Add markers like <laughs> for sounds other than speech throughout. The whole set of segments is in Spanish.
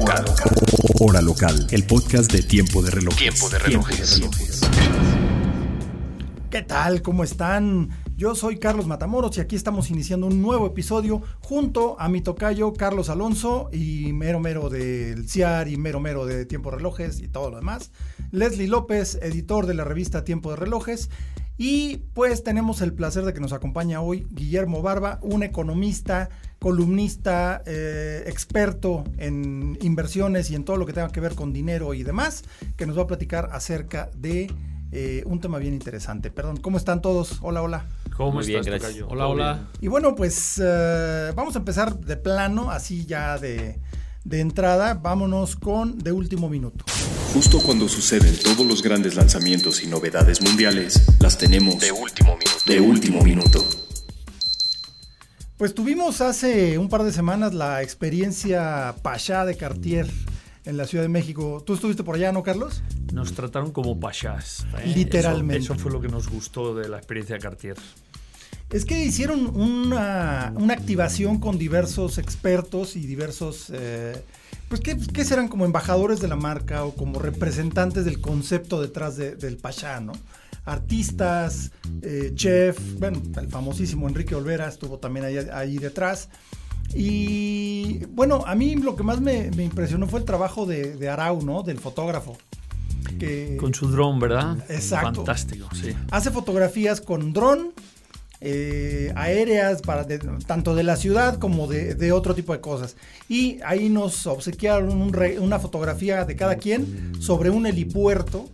Hora local. Hora local, el podcast de Tiempo de Relojes. Tiempo de relojes. ¿Qué tal? ¿Cómo están? Yo soy Carlos Matamoros y aquí estamos iniciando un nuevo episodio junto a mi tocayo Carlos Alonso y mero mero del CIAR y mero mero de Tiempo de Relojes y todo lo demás. Leslie López, editor de la revista Tiempo de Relojes. Y pues tenemos el placer de que nos acompaña hoy Guillermo Barba, un economista, columnista, eh, experto en inversiones y en todo lo que tenga que ver con dinero y demás, que nos va a platicar acerca de eh, un tema bien interesante. Perdón, ¿cómo están todos? Hola, hola. ¿Cómo Muy estás, bien, gracias. Hola, ¿Todo hola. bien? Y bueno, pues eh, vamos a empezar de plano, así ya de, de entrada. Vámonos con de último minuto. Justo cuando suceden todos los grandes lanzamientos y novedades mundiales, las tenemos De último minuto. de último minuto. Pues tuvimos hace un par de semanas la experiencia Pachá de Cartier en la Ciudad de México. ¿Tú estuviste por allá, no, Carlos? Nos trataron como pachás. ¿eh? Literalmente. Eso, eso fue lo que nos gustó de la experiencia de Cartier. Es que hicieron una, una activación con diversos expertos y diversos, eh, pues que, que serán como embajadores de la marca o como representantes del concepto detrás de- del Pachá, ¿no? Artistas, eh, chef, bueno, el famosísimo Enrique Olvera estuvo también ahí, ahí detrás. Y bueno, a mí lo que más me, me impresionó fue el trabajo de, de Arau, ¿no? Del fotógrafo. Que, Con su dron, ¿verdad? Exacto. Fantástico, sí. hace fotografías con dron, eh, aéreas, para tanto de la ciudad como de, otro tipo de cosas. Y ahí nos obsequiaron una fotografía de cada quien sobre un helipuerto.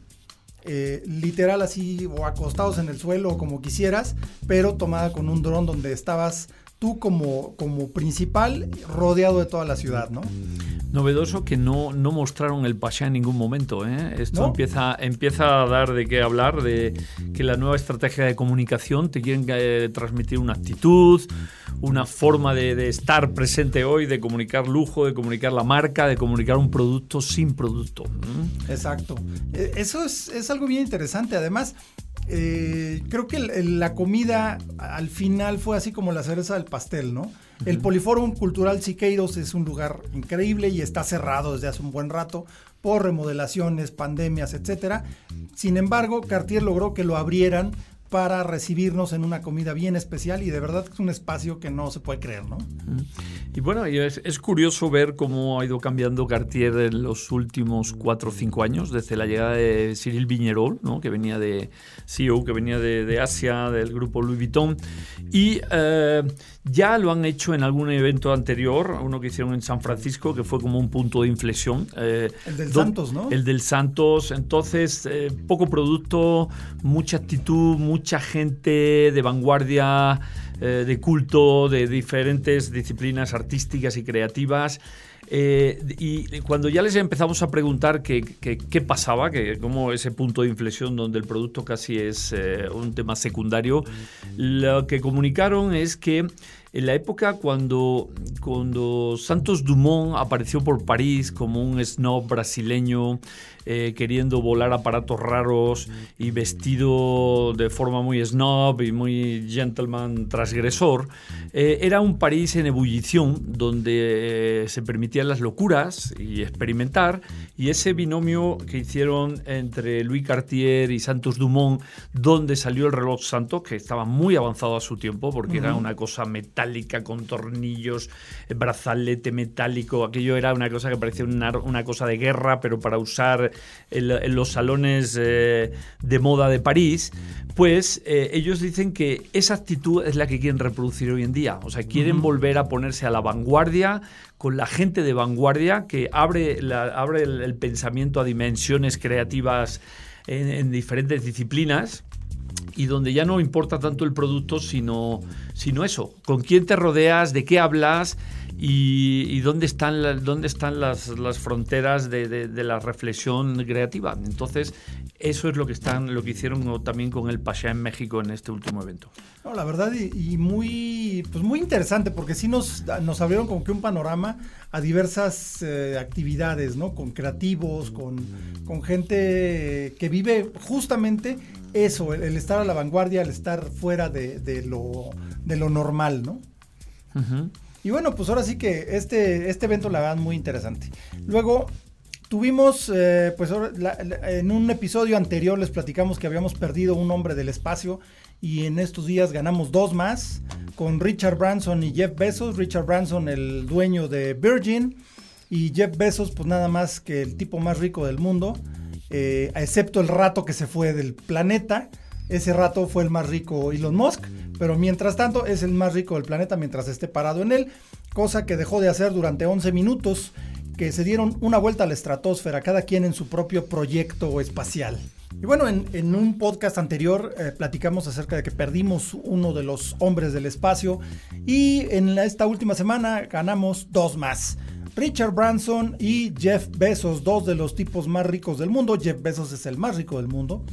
eh, literal así o acostados en el suelo como quisieras, pero tomada con un dron donde estabas tú como, como principal rodeado de toda la ciudad, ¿no? Novedoso que no, no mostraron el Pasha en ningún momento. ¿eh? Esto ¿No? empieza, empieza a dar de qué hablar, de que la nueva estrategia de comunicación te quieren eh, transmitir una actitud, una forma de, de estar presente hoy, de comunicar lujo, de comunicar la marca, de comunicar un producto sin producto. Exacto. Eh, Eso es, es algo bien interesante. Además, eh, creo que el- el- la comida al final fue así como la cereza del pastel, ¿no? El Poliforum Cultural Siqueiros es un lugar increíble y está cerrado desde hace un buen rato por remodelaciones, pandemias, etcétera. Sin embargo, Cartier logró que lo abrieran para recibirnos en una comida bien especial y de verdad es un espacio que no se puede creer, ¿no? Y bueno, es, curioso ver cómo ha ido cambiando Cartier en los últimos cuatro o cinco años, desde la llegada de Cyril Vignerol, ¿no? que venía de CEO, que venía de, de Asia, del grupo Louis Vuitton, y eh, ya lo han hecho en algún evento anterior, uno que hicieron en San Francisco, que fue como un punto de inflexión. eh, El del Santos, ¿no? El del Santos, entonces eh, poco producto, mucha actitud, mucha gente de vanguardia, eh, de culto, de diferentes disciplinas artísticas y creativas. Eh, y cuando ya les empezamos a preguntar qué, pasaba, que cómo ese punto de inflexión donde el producto casi es eh, un tema secundario, lo que comunicaron es que en la época cuando, cuando Santos Dumont apareció por París como un snob brasileño eh, queriendo volar aparatos raros y vestido de forma muy snob y muy gentleman transgresor, eh, era un París en ebullición donde eh, se permitían las locuras y experimentar y ese binomio que hicieron entre Louis Cartier y Santos Dumont donde salió el reloj Santos que estaba muy avanzado a su tiempo porque era una cosa metálica con tornillos, brazalete metálico, aquello era una cosa que parecía una, una cosa de guerra pero para usar en, la- en los salones eh, de moda de París, pues eh, ellos dicen que esa actitud es la que quieren reproducir hoy en día. O sea, quieren volver a ponerse a la vanguardia con la gente de vanguardia que abre, la- abre el, el pensamiento a dimensiones creativas en, en diferentes disciplinas y donde ya no importa tanto el producto, sino, sino eso, con quién te rodeas, de qué hablas y, dónde están, dónde están las, fronteras de, la reflexión creativa. Entonces, eso es lo que están, lo que hicieron también con el Pasha en México en este último evento. No, la verdad, y, muy, pues muy interesante, porque sí nos, nos abrieron como que un panorama a diversas eh, actividades, ¿no? Con creativos, con, con gente que vive justamente eso, el, estar a la vanguardia, el estar fuera de, lo, de lo normal, ¿no? Y bueno, pues ahora sí que este, este evento la verdad muy interesante. Luego tuvimos, eh, pues en un episodio anterior les platicamos que habíamos perdido un hombre del espacio y en estos días ganamos dos más con Richard Branson y Jeff Bezos. Richard Branson, el dueño de Virgin, y Jeff Bezos, pues nada más que el tipo más rico del mundo, eh, excepto el rato que se fue del planeta. Ese rato fue el más rico Elon Musk, pero mientras tanto es el más rico del planeta mientras esté parado en él, cosa que dejó de hacer durante 11 minutos, que se dieron una vuelta a la estratosfera, cada quien en su propio proyecto espacial. Y bueno, en, un podcast anterior eh, platicamos acerca de que perdimos uno de los hombres del espacio y en esta última semana ganamos dos más. Richard Branson y Jeff Bezos, dos de los tipos más ricos del mundo. Jeff Bezos es el más rico del mundo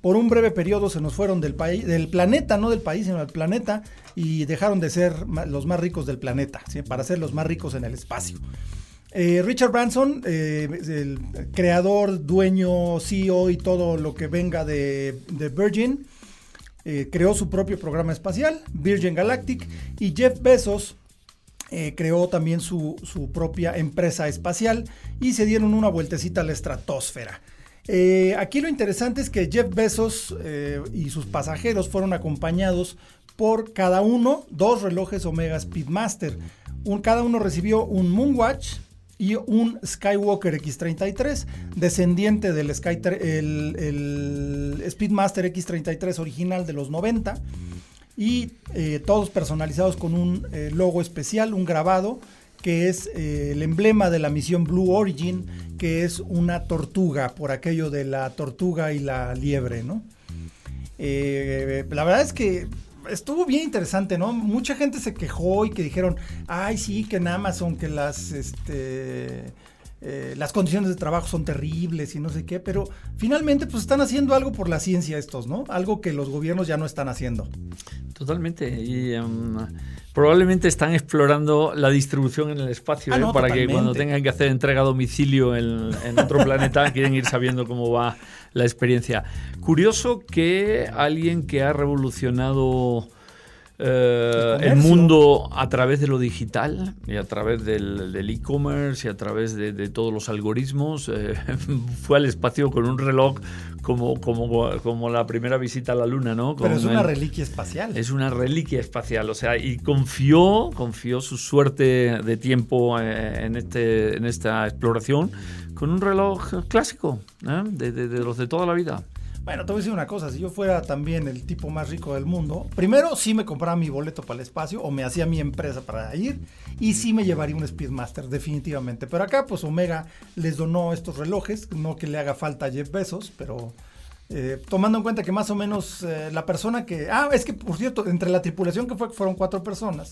por un breve periodo se nos fueron del del planeta, no del país, sino del planeta, y dejaron de ser los más ricos del planeta, para ser los más ricos en el espacio. Eh, Richard Branson, eh, el creador, dueño, CEO y todo lo que venga de, Virgin, eh, creó su propio programa espacial, Virgin Galactic, y Jeff Bezos creó también su, su propia empresa espacial y se dieron una vueltecita a la estratosfera. Eh, aquí lo interesante es que Jeff Bezos eh, y sus pasajeros fueron acompañados por cada uno dos relojes Omega Speedmaster. cada uno recibió un Moonwatch y un Skywalker X33, descendiente del el, Speedmaster X33 original de los 90 y eh, todos personalizados con un logo especial, un grabado que es eh, el emblema de la misión Blue Origin, que es una tortuga, por aquello de la tortuga y la liebre, ¿no? Eh, la verdad es que estuvo bien interesante, ¿no? Mucha gente se quejó y que dijeron, ay, sí, que en Amazon, que las, este, eh, las condiciones de trabajo son terribles y no sé qué, pero finalmente pues están haciendo algo por la ciencia estos, ¿no? Algo que los gobiernos ya no están haciendo. Totalmente. Y em, probablemente están explorando la distribución en el espacio ah, ¿eh? para que cuando tengan que hacer entrega a domicilio en, otro <laughs> planeta quieren ir sabiendo cómo va la experiencia. Curioso que alguien que ha revolucionado eh, el, mundo a través de lo digital y a través del e-commerce y a través de, todos los algoritmos. Eh, <laughs> fue al espacio con un reloj como, como, como la primera visita a la Luna, ¿no? Pero es una reliquia espacial. Es una reliquia espacial, o sea, y confió, confió su suerte de tiempo eh, en, este, en esta exploración con un reloj clásico, de, de los de toda la vida. Bueno, te voy a decir una cosa, si yo fuera también el tipo más rico del mundo, primero sí me compraba mi boleto para el espacio o me hacía mi empresa para ir y sí me llevaría un Speedmaster, definitivamente. Pero acá pues Omega les donó estos relojes, no que le haga falta a Jeff Bezos, pero eh, tomando en cuenta que más o menos eh, la persona que... Ah, es que por cierto, entre la tripulación que fue, fueron cuatro personas,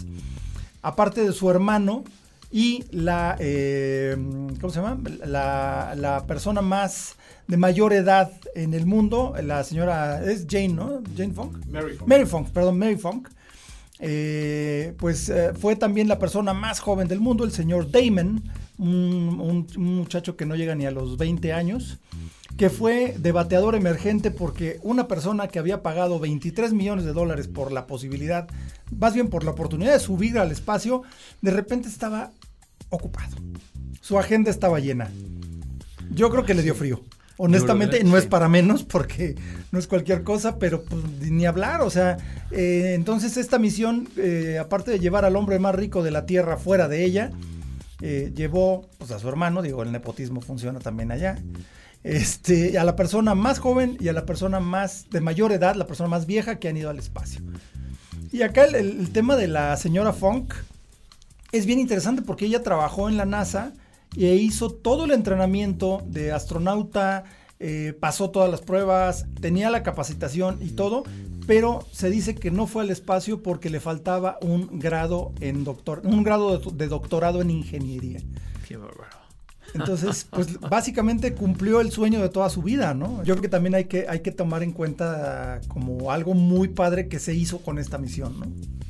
aparte de su hermano, y la, eh, ¿cómo se llama? La, la, persona más de mayor edad en el mundo, la señora, es Jane, ¿no? Jane Funk. Mary Funk. Mary Funk, perdón, Mary Funk. Eh, pues eh, fue también la persona más joven del mundo, el señor Damon, un, un, muchacho que no llega ni a los 20 años, que fue debateador emergente porque una persona que había pagado 23 millones de dólares por la posibilidad, más bien por la oportunidad de subir al espacio, de repente estaba ocupado. Su agenda estaba llena. Yo creo que le dio frío. Honestamente, no es para menos porque no es cualquier cosa, pero pues, ni hablar. O sea, eh, entonces esta misión, eh, aparte de llevar al hombre más rico de la Tierra fuera de ella, eh, llevó pues, a su hermano, digo, el nepotismo funciona también allá, este, a la persona más joven y a la persona más de mayor edad, la persona más vieja que han ido al espacio. Y acá el tema de la señora Funk es bien interesante porque ella trabajó en la NASA e hizo todo el entrenamiento de astronauta, eh, pasó todas las pruebas, tenía la capacitación y todo, pero se dice que no fue al espacio porque le faltaba un grado en doctor, un grado de, doctorado en ingeniería. Qué bárbaro. Entonces, <laughs> pues básicamente cumplió el sueño de toda su vida, ¿no? Yo creo que también hay que, hay que tomar en cuenta como algo muy padre que se hizo con esta misión, ¿no?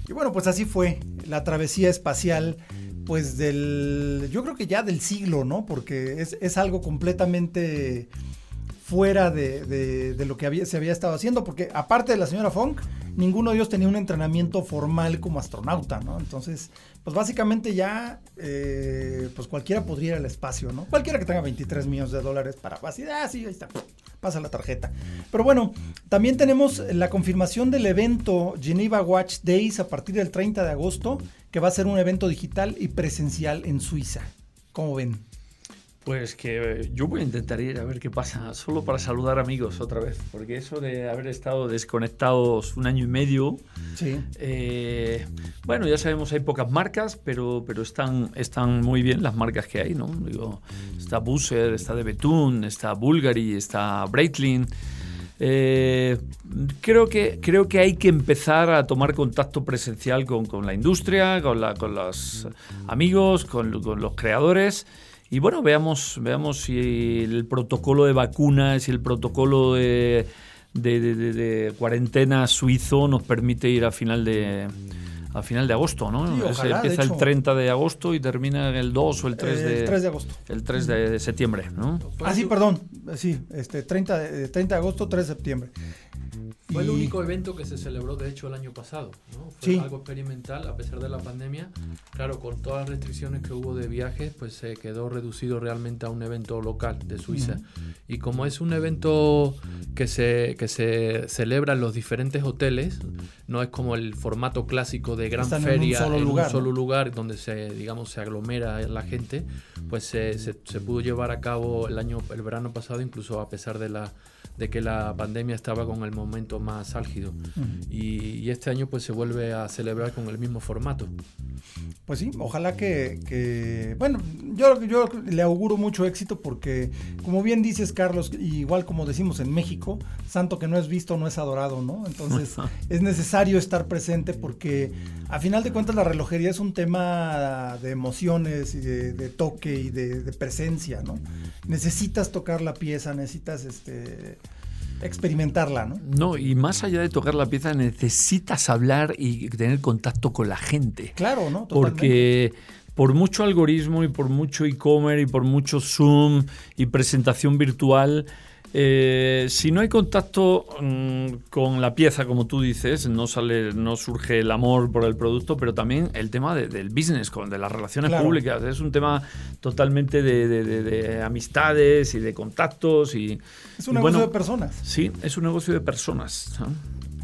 Y bueno, pues así fue la travesía espacial, pues del, yo creo que ya del siglo, ¿no? Porque es, es algo completamente fuera de, lo que se había estado haciendo, porque aparte de la señora Funk, ninguno de ellos tenía un entrenamiento formal como astronauta, ¿no? Entonces, pues básicamente ya, eh, pues cualquiera podría ir al espacio, ¿no? Cualquiera que tenga 23 millones de dólares para así, ah, sí, ahí está, pasa la tarjeta. Pero bueno, también tenemos la confirmación del evento Geneva Watch Days a partir del 30 de agosto, que va a ser un evento digital y presencial en Suiza. ¿Cómo ven? Pues que yo voy a intentar ir a ver qué pasa, solo para saludar amigos otra vez, porque eso de haber estado desconectados un año y medio, sí. Eh, bueno, ya sabemos hay pocas marcas, pero, pero están, están muy bien las marcas que hay, ¿no? Digo, está Busser, está De Betún, está Bulgari, está Breitling. Eh, creo, que, creo que hay que empezar a tomar contacto presencial con, la industria, con, la, los amigos, con, los creadores. Y bueno, veamos, veamos si el protocolo de vacunas y el protocolo de, de, cuarentena suizo nos permite ir a final de a final de agosto, ¿no? empieza el 30 de agosto y termina el 2 o el 3 de, el 3 de agosto. El 3 de septiembre, ¿no? Ah, sí, perdón. Sí, este 30 30 de agosto, 3 de septiembre. Fue el único evento que se celebró, de hecho, el año pasado. ¿no? Fue algo experimental, a pesar de la pandemia. Claro, con todas las restricciones que hubo de viajes, pues se quedó reducido realmente a un evento local de Suiza. Y como es un evento que se, que se celebra en los diferentes hoteles, no es como el formato clásico de gran feria en un solo, lugar, donde se, digamos, se aglomera la gente, pues se, se, se pudo llevar a cabo el año, el verano pasado, incluso a pesar de la de que la pandemia estaba con el momento más álgido. y, este año pues se vuelve a celebrar con el mismo formato. Pues sí, ojalá que, bueno, yo, yo le auguro mucho éxito porque, como bien dices, Carlos, igual como decimos en México, santo que no es visto no es adorado, ¿no? Entonces <laughs> es necesario estar presente porque a final de cuentas la relojería es un tema de emociones y de, toque y de, de, presencia, ¿no? Necesitas tocar la pieza, necesitas este experimentarla, ¿no? No, y más allá de tocar la pieza, necesitas hablar y tener contacto con la gente. Claro, ¿no? Porque por mucho algoritmo y por mucho e-commerce y por mucho Zoom y presentación virtual, eh, si no hay contacto mm, con la pieza, como tú dices, no sale, no surge el amor por el producto, pero también el tema del business, con, de las relaciones públicas. Es un tema totalmente de, amistades y de contactos. Y, es un negocio de personas. Sí, es un negocio de personas.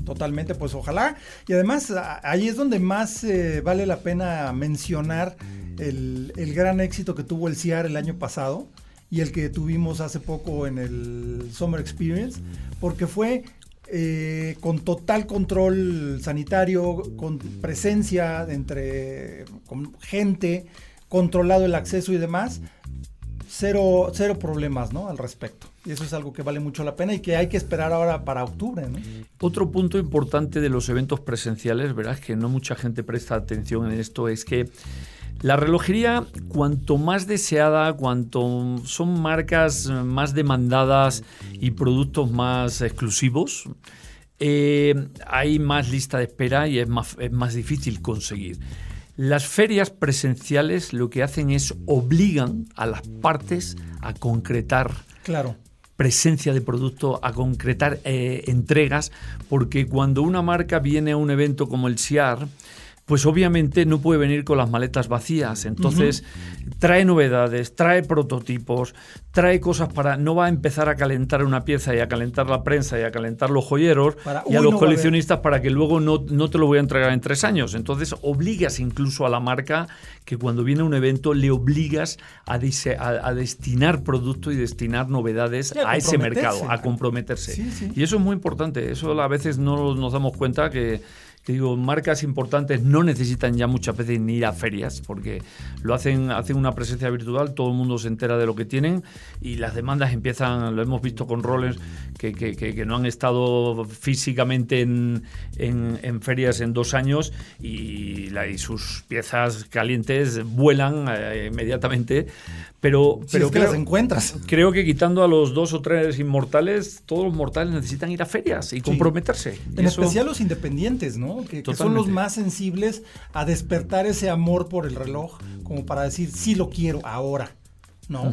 Totalmente, pues ojalá. Y además ahí es donde más eh, vale la pena mencionar el, el gran éxito que tuvo el CIAR el año pasado y el que tuvimos hace poco en el Summer Experience, porque fue eh, con total control sanitario, con presencia entre con gente, controlado el acceso y demás, cero, cero problemas ¿no? al respecto. Y eso es algo que vale mucho la pena y que hay que esperar ahora para octubre. Otro punto importante de los eventos presenciales, verás que no mucha gente presta atención en esto, es que la relojería, cuanto más deseada, cuanto son marcas más demandadas y productos más exclusivos, eh, hay más lista de espera y es más, es más difícil conseguir. Las ferias presenciales lo que hacen es obligan a las partes a concretar claro. presencia de producto, a concretar eh, entregas, porque cuando una marca viene a un evento como el SIAR, pues obviamente no puede venir con las maletas vacías. Entonces, trae novedades, trae prototipos, trae cosas para. No va a empezar a calentar una pieza y a calentar la prensa y a calentar los joyeros y a los coleccionistas para que luego no, te lo voy a entregar en tres años. Entonces, obligas incluso a la marca que cuando viene un evento le obligas a, a, destinar producto y destinar novedades a, ese mercado, a comprometerse. Y eso es muy importante. Eso a veces no nos damos cuenta que que digo, marcas importantes no necesitan ya muchas veces ni ir a ferias, porque lo hacen, hacen una presencia virtual, todo el mundo se entera de lo que tienen y las demandas empiezan, lo hemos visto con roles, que, no han estado físicamente en, ferias en dos años y, sus piezas calientes vuelan eh, inmediatamente. Pero, pero que las encuentras. Creo que quitando a los dos o tres inmortales, todos los mortales necesitan ir a ferias y comprometerse. En especial los independientes, ¿no? Que, son los más sensibles a despertar ese amor por el reloj, como para decir, sí lo quiero ahora, ¿no?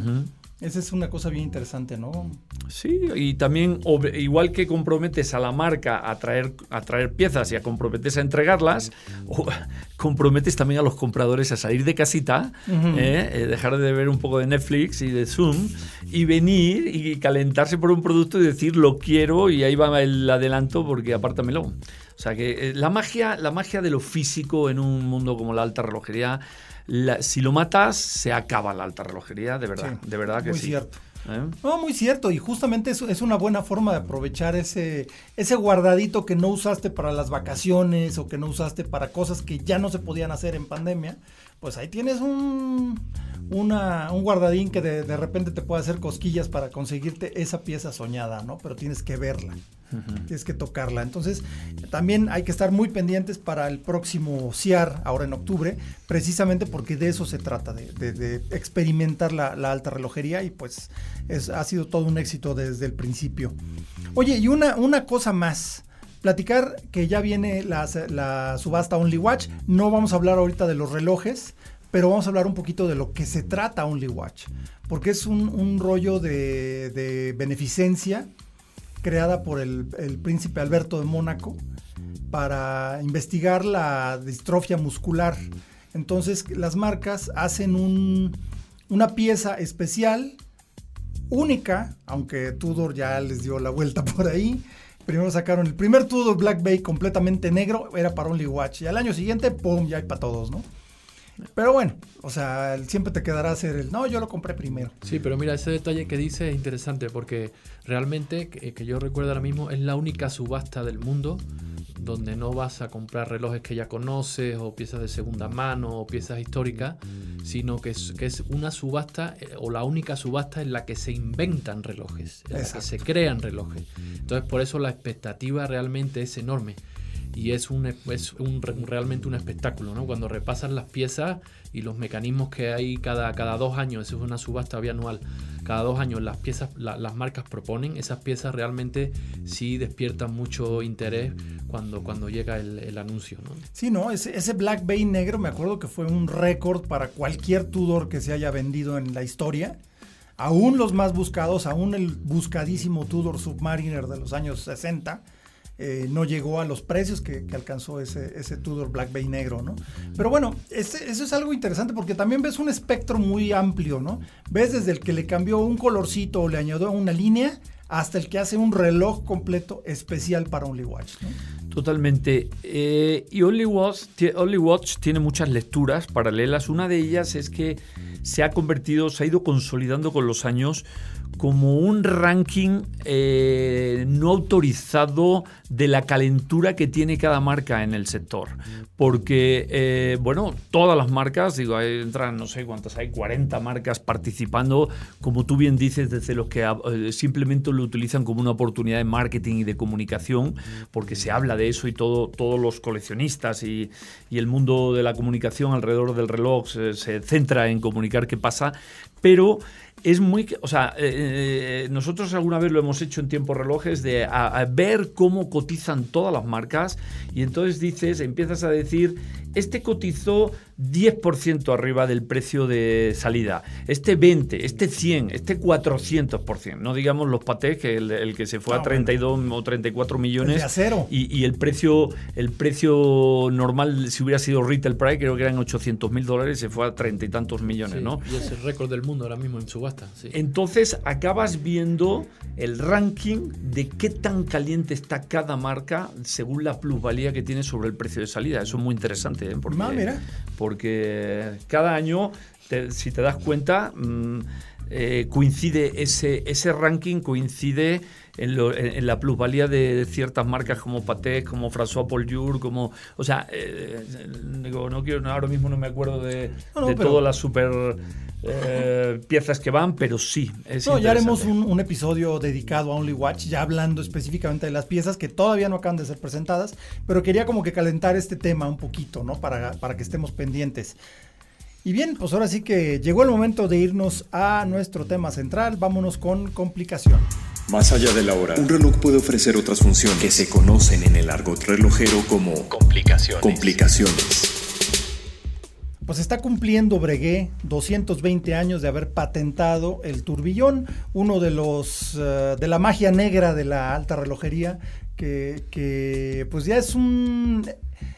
Esa es una cosa bien interesante, ¿no? Sí, y también, igual que comprometes a la marca a traer, a traer piezas y a comprometes a entregarlas, <laughs> comprometes también a los compradores a salir de casita, ¿eh? Eh, dejar de ver un poco de Netflix y de Zoom y venir y calentarse por un producto y decir lo quiero y ahí va el adelanto porque apártamelo. O sea que eh, la magia, la magia de lo físico en un mundo como la alta relojería si lo matas, se acaba la alta relojería, de verdad, de verdad que muy sí. cierto. ¿Eh? No, muy cierto, y justamente es, es, una buena forma de aprovechar ese, ese guardadito que no usaste para las vacaciones o que no usaste para cosas que ya no se podían hacer en pandemia, pues ahí tienes un, una, un guardadín que de, de repente te puede hacer cosquillas para conseguirte esa pieza soñada, ¿no? Pero tienes que verla. Tienes que tocarla. Entonces, también hay que estar muy pendientes para el próximo CIAR, ahora en octubre, precisamente porque de eso se trata, de, experimentar la, alta relojería y pues es, ha sido todo un éxito desde el principio. Oye, y una, una cosa más. Platicar que ya viene la, subasta Only Watch. No vamos a hablar ahorita de los relojes, pero vamos a hablar un poquito de lo que se trata Only Watch. Porque es un, rollo de, de beneficencia creada por el, príncipe Alberto de Mónaco para investigar la distrofia muscular. Entonces las marcas hacen una pieza especial, única, aunque Tudor ya les dio la vuelta <laughs> por ahí. Primero sacaron el primer Tudor Black Bay completamente negro, era para Only Watch. Y al año siguiente, ¡pum! Ya hay para todos, ¿no? Pero bueno, o sea, siempre te quedará ser el, no, yo lo compré primero. Sí, pero mira, ese detalle que dice es interesante porque realmente, que, yo recuerdo ahora mismo, es la única subasta del mundo donde no vas a comprar relojes que ya conoces o piezas de segunda mano o piezas históricas, sino que es, que es una subasta eh, o la única subasta en la que se inventan relojes, en la que se crean relojes. Entonces por eso la expectativa realmente es enorme y es, un, es un, realmente un espectáculo, ¿no? Cuando repasan las piezas y los mecanismos que hay cada, cada dos años, eso es una subasta bianual, cada dos años las piezas, las marcas proponen, esas piezas realmente sí despiertan mucho interés cuando, cuando llega el, anuncio, ¿no? Sí, no, ese, ese Black Bay negro me acuerdo que fue un récord para cualquier Tudor que se haya vendido en la historia aún los más buscados, aún el buscadísimo Tudor Submariner de los años 60, eh, no llegó a los precios que, alcanzó ese, Tudor Black Bay negro, ¿no? Pero bueno, eso es algo interesante porque también ves un espectro muy amplio, ¿no? Ves desde el que le cambió un colorcito o le añadió una línea hasta el que hace un reloj completo especial para Only Watch. Totalmente. Eh, y Only Watch, Only Watch tiene muchas lecturas paralelas. Una de ellas es que se ha convertido, se ha ido consolidando con los años como un ranking eh, no autorizado de la calentura que tiene cada marca en el sector. Porque, eh, bueno, todas las marcas, digo, entran no sé cuántas hay, 40 marcas participando, como tú bien dices, desde los que eh, simplemente lo utilizan como una oportunidad de marketing y de comunicación, porque se habla de eso y todo, todos los coleccionistas y, el mundo de la comunicación alrededor del reloj se centra en comunicar qué pasa, pero es muy, o sea, eh, eh, nosotros alguna vez lo hemos hecho en tiempo relojes de ver cómo cotizan todas las marcas y entonces dices, empiezas a decir, este cotizó 10% arriba del precio de salida, este 20, este 100, este 400%, no digamos los patés que el, que se fue a 32 o 34 millones Y, y, el precio el precio normal si hubiera sido retail price creo que eran 800 mil dólares se fue a treinta y tantos millones, ¿no? Y es el récord del mundo ahora mismo en subasta. Entonces acabas viendo el ranking de qué tan caliente está cada marca según la plusvalía que tiene sobre el precio de salida. Eso es muy interesante, ¿eh? porque, ah, mira. porque cada año, si te das cuenta, mm, eh, coincide, ese, ese ranking coincide en, la plusvalía de ciertas marcas como Patek, como François Paul como, o sea, eh, digo, no quiero, ahora mismo no me acuerdo de, todas las super eh, piezas que van, pero sí. no, ya haremos un, episodio dedicado a Only Watch, ya hablando específicamente de las piezas que todavía no acaban de ser presentadas, pero quería como que calentar este tema un poquito, ¿no? Para, para que estemos pendientes. Y bien, pues ahora sí que llegó el momento de irnos a nuestro tema central. Vámonos con complicación. Más allá de la hora, un reloj puede ofrecer otras funciones que se conocen en el argot relojero como complicaciones. complicaciones. Pues está cumpliendo Breguet 220 años de haber patentado el turbillón, uno de los eh, de la magia negra de la alta relojería, que, que pues ya es un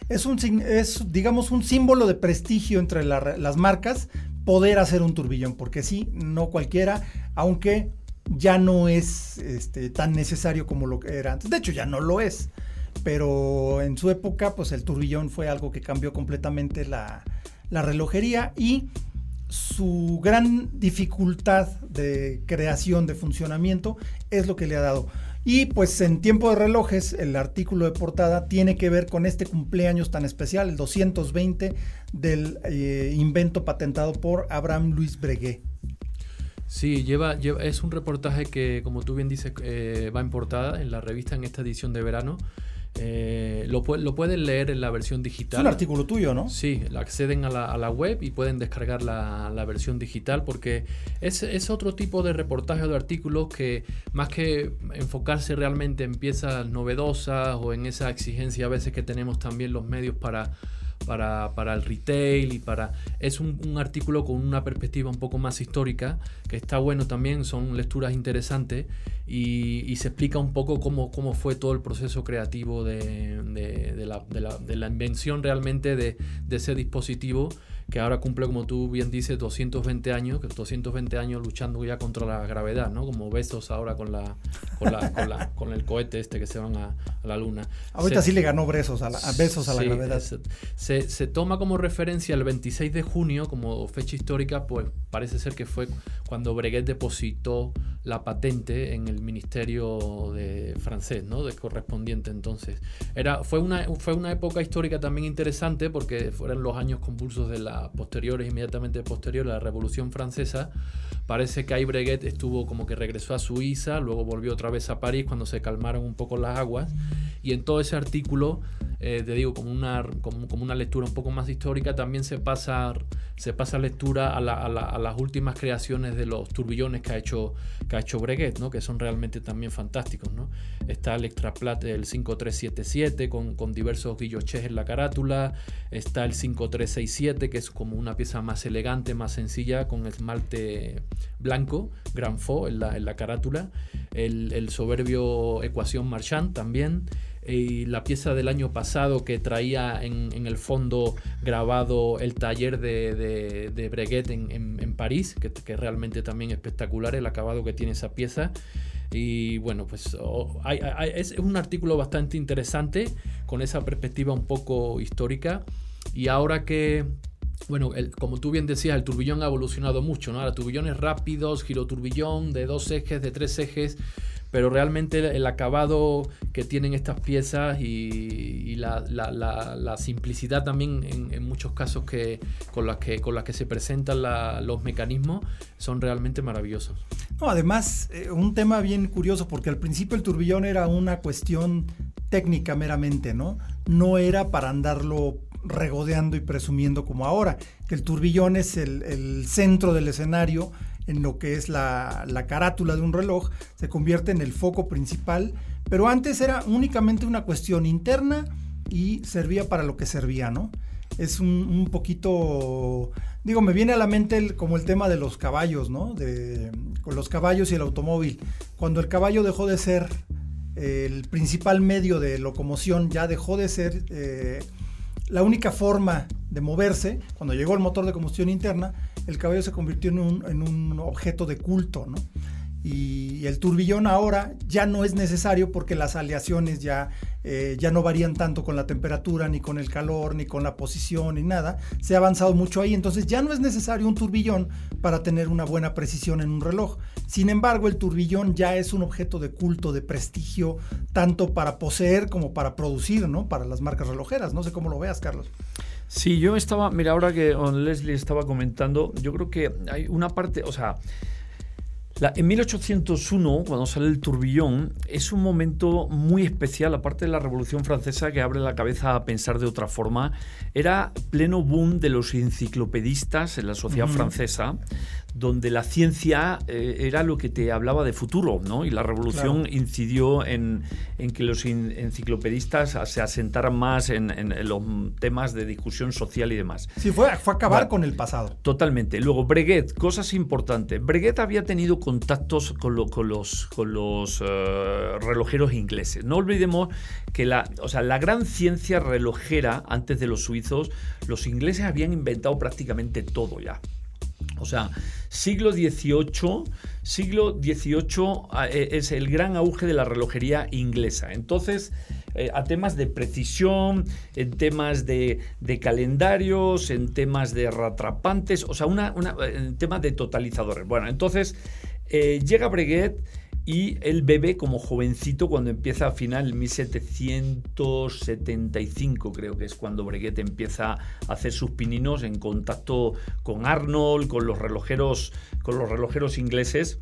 es un es digamos un símbolo de prestigio entre las marcas poder hacer un turbillón, porque sí, no cualquiera, aunque ya no es este, tan necesario como lo que era antes. De hecho, ya no lo es. Pero en su época, pues el turbillón fue algo que cambió completamente la, relojería y su gran dificultad de creación, de funcionamiento, es lo que le ha dado. Y pues en tiempo de relojes, el artículo de portada tiene que ver con este cumpleaños tan especial, el 220 del eh, invento patentado por Abraham Louis Breguet. Sí, lleva, es un reportaje que, como tú bien dices, eh, va en portada en la revista en esta edición de verano. Eh, lo, lo, pueden leer en la versión digital. Es un artículo tuyo, ¿no? Sí, acceden a la, a la web y pueden descargar la, la versión digital porque es, es, otro tipo de reportaje o de artículos que más que enfocarse realmente en piezas novedosas o en esa exigencia a veces que tenemos también los medios para para, para, el retail y para... Es un, artículo con una perspectiva un poco más histórica, que está bueno también, son lecturas interesantes y, y se explica un poco cómo, cómo, fue todo el proceso creativo de, de, de, la, de la, invención realmente de, ese dispositivo que ahora cumple, como tú bien dices, 220 años, 220 años luchando ya contra la gravedad, ¿no? Como besos ahora con la con, la, con, el cohete este que se van a, la luna. Ahorita sí le ganó besos a, la, besos a la gravedad. Se, se, toma como referencia el 26 de junio como fecha histórica, pues parece ser que fue cuando Breguet depositó la patente en el ministerio de francés, ¿no? De correspondiente entonces. Era, fue, una, fue una época histórica también interesante porque fueron los años convulsos de la posteriores, inmediatamente posterior a la Revolución Francesa. Parece que ahí Breguet estuvo como que regresó a Suiza, luego volvió otra vez a París cuando se calmaron un poco las aguas. Y en todo ese artículo eh, te digo, como una, como, una lectura un poco más histórica, también se pasa, se pasa lectura a, las últimas creaciones de los turbillones que ha hecho, que ha hecho Breguet, ¿no? que son realmente también fantásticos. ¿no? Está el Extraplat el 5377 con, con diversos guilloches en la carátula, está el 5367 que es como una pieza más elegante, más sencilla, con esmalte blanco, Gran Faux en la, en la carátula, el, el soberbio Ecuación Marchand también y la pieza del año pasado que traía en, el fondo grabado el taller de, de, Breguet en, en, París, que, que, realmente también espectacular el acabado que tiene esa pieza. Y bueno, pues es un artículo bastante interesante con esa perspectiva un poco histórica. Y ahora que bueno, como tú bien decías, el turbillón ha evolucionado mucho, ¿no? Ahora turbillones rápidos, giroturbillón de dos ejes, de tres ejes, pero realmente el acabado que tienen estas piezas y, la, simplicidad también en, muchos casos que, con, las que, con las que se presentan los mecanismos son realmente maravillosos. No, además, eh, un tema bien curioso, porque al principio el turbillón era una cuestión técnica meramente, ¿no? No era para andarlo regodeando y presumiendo como ahora, que el turbillón es el, el centro del escenario en lo que es la, carátula de un reloj, se convierte en el foco principal, pero antes era únicamente una cuestión interna y servía para lo que servía, ¿no? Es un, poquito, digo, me viene a la mente como el tema de los caballos, ¿no? De, con los caballos y el automóvil. Cuando el caballo dejó de ser el principal medio de locomoción, ya dejó de ser eh, la única forma de moverse, cuando llegó el motor de combustión interna, el caballo se convirtió en un, objeto de culto, ¿no? Y el turbillón ahora ya no es necesario porque las aleaciones ya, eh, ya no varían tanto con la temperatura, ni con el calor, ni con la posición, ni nada. Se ha avanzado mucho ahí, entonces ya no es necesario un turbillón para tener una buena precisión en un reloj. Sin embargo, el turbillón ya es un objeto de culto, de prestigio, tanto para poseer como para producir, ¿no? Para las marcas relojeras. No sé cómo lo veas, Carlos. Sí, yo estaba, mira, ahora que Leslie estaba comentando, yo creo que hay una parte, o sea, en 1801, cuando sale el turbillón, es un momento muy especial, aparte de la Revolución Francesa que abre la cabeza a pensar de otra forma. Era pleno boom de los enciclopedistas en la sociedad francesa, donde la ciencia eh, era lo que te hablaba de futuro, ¿no? Y la revolución incidió en, que los enciclopedistas se asentaran más en, los temas de discusión social y demás. Sí, fue, fue acabar con el pasado. Totalmente. Luego, Breguet, cosas importantes. Breguet había tenido contactos con, los, con los eh, relojeros ingleses. No olvidemos que la, o sea, la gran ciencia relojera, antes de los suizos, los ingleses habían inventado prácticamente todo ya. O sea, siglo XVIII, siglo XVIII eh, es el gran auge de la relojería inglesa. Entonces, eh, a temas de precisión, en temas de, calendarios, en temas de ratrapantes, o sea, una, en temas de totalizadores. Bueno, entonces eh, llega Breguet y el bebé como jovencito cuando empieza a final 1775 creo que es cuando Breguet empieza a hacer sus pininos en contacto con Arnold, con los relojeros, con los relojeros ingleses.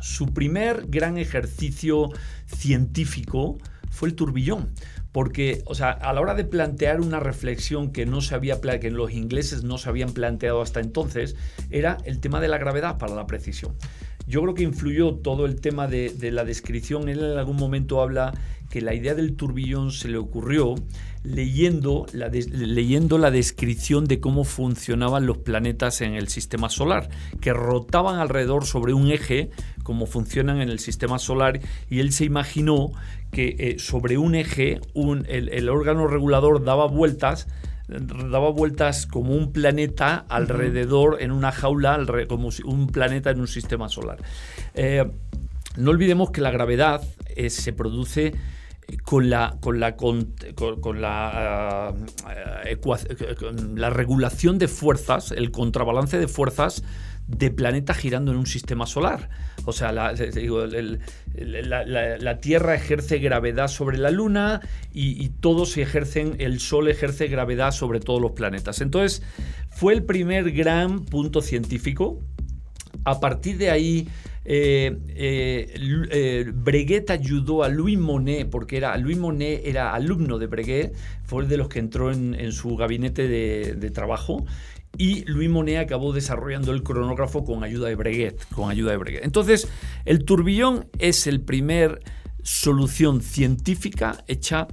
Su primer gran ejercicio científico fue el turbillón. Porque, o sea, a la hora de plantear una reflexión que no se había que los ingleses no se habían planteado hasta entonces, era el tema de la gravedad para la precisión. Yo creo que influyó todo el tema de, la descripción. Él en algún momento habla que la idea del turbillón se le ocurrió leyendo la, leyendo la descripción de cómo funcionaban los planetas en el sistema solar, que rotaban alrededor sobre un eje, como funcionan en el sistema solar, y él se imaginó que eh, sobre un eje el órgano regulador daba vueltas daba vueltas como un planeta alrededor en una jaula, como un planeta en un sistema solar. Eh, no olvidemos que la gravedad eh, se produce con la con la con, la, eh, la regulación de fuerzas, el contrabalance de fuerzas de planeta girando en un sistema solar. O sea, la, Tierra ejerce gravedad sobre la Luna y, todos ejercen, el Sol ejerce gravedad sobre todos los planetas. Entonces, fue el primer gran punto científico. A partir de ahí, eh, eh, eh, Breguet ayudó a Louis Monet, porque era, Louis Monet era alumno de Breguet, fue de los que entró en, su gabinete de trabajo y Louis Monet acabó desarrollando el cronógrafo con ayuda de Breguet, con ayuda de Breguet. Entonces, el turbillón es el primer solución científica hecha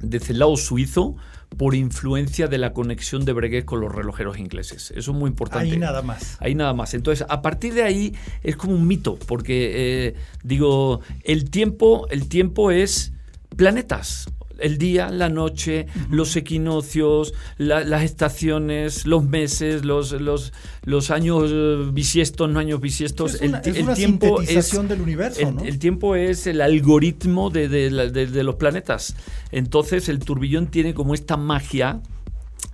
desde el lado suizo por influencia de la conexión de Breguet con los relojeros ingleses. Eso es muy importante. Ahí nada más. Ahí nada más. Entonces, a partir de ahí es como un mito, porque eh, digo, el tiempo, el tiempo es planetas el día, la noche, los equinoccios, las estaciones, los meses, los, los, los años eh, bisiestos, no años bisiestos. Es una, el, tiempo es, del universo. El, ¿no? el, tiempo es el algoritmo de, de, los planetas. Entonces el turbillón tiene como esta magia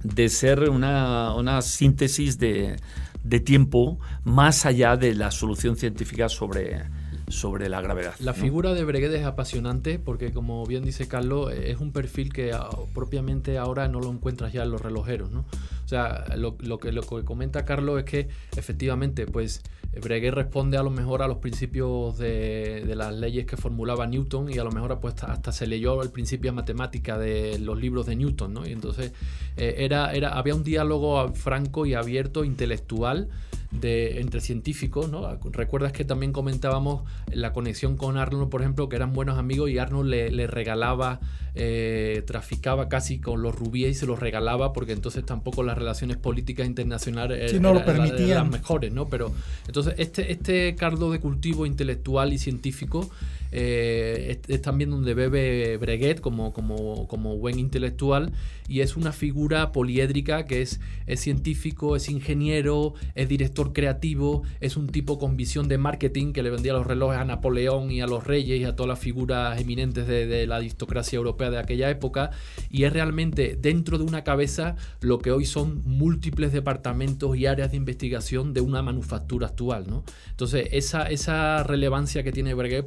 de ser una, una síntesis de, de tiempo más allá de la solución científica sobre sobre la gravedad. La figura de Breguet es apasionante porque, como bien dice Carlos, es un perfil que ah, propiamente ahora no lo encuentras ya en los relojeros. ¿no? O sea, lo, que, lo que comenta Carlos es que efectivamente, pues Breguet responde a lo mejor a los principios de, las leyes que formulaba Newton y a lo mejor pues, hasta se leyó el principio matemática de los libros de Newton, ¿no? Y entonces eh, era, era, había un diálogo franco y abierto, intelectual, de, entre científicos, ¿no? Recuerdas que también comentábamos la conexión con Arnold, por ejemplo, que eran buenos amigos y Arnold le, regalaba eh, traficaba casi con los rubíes y se los regalaba porque entonces tampoco las relaciones políticas internacionales eran, las mejores, ¿no? Pero entonces este, este caldo de cultivo intelectual y científico eh, es, también donde bebe Breguet como, como, como, buen intelectual y es una figura poliédrica que es, es científico, es ingeniero, es director creativo, es un tipo con visión de marketing que le vendía los relojes a Napoleón y a los reyes y a todas las figuras eminentes de, la aristocracia europea de aquella época y es realmente dentro de una cabeza lo que hoy son múltiples departamentos y áreas de investigación de una manufactura actual. ¿no? Entonces esa, esa relevancia que tiene Breguet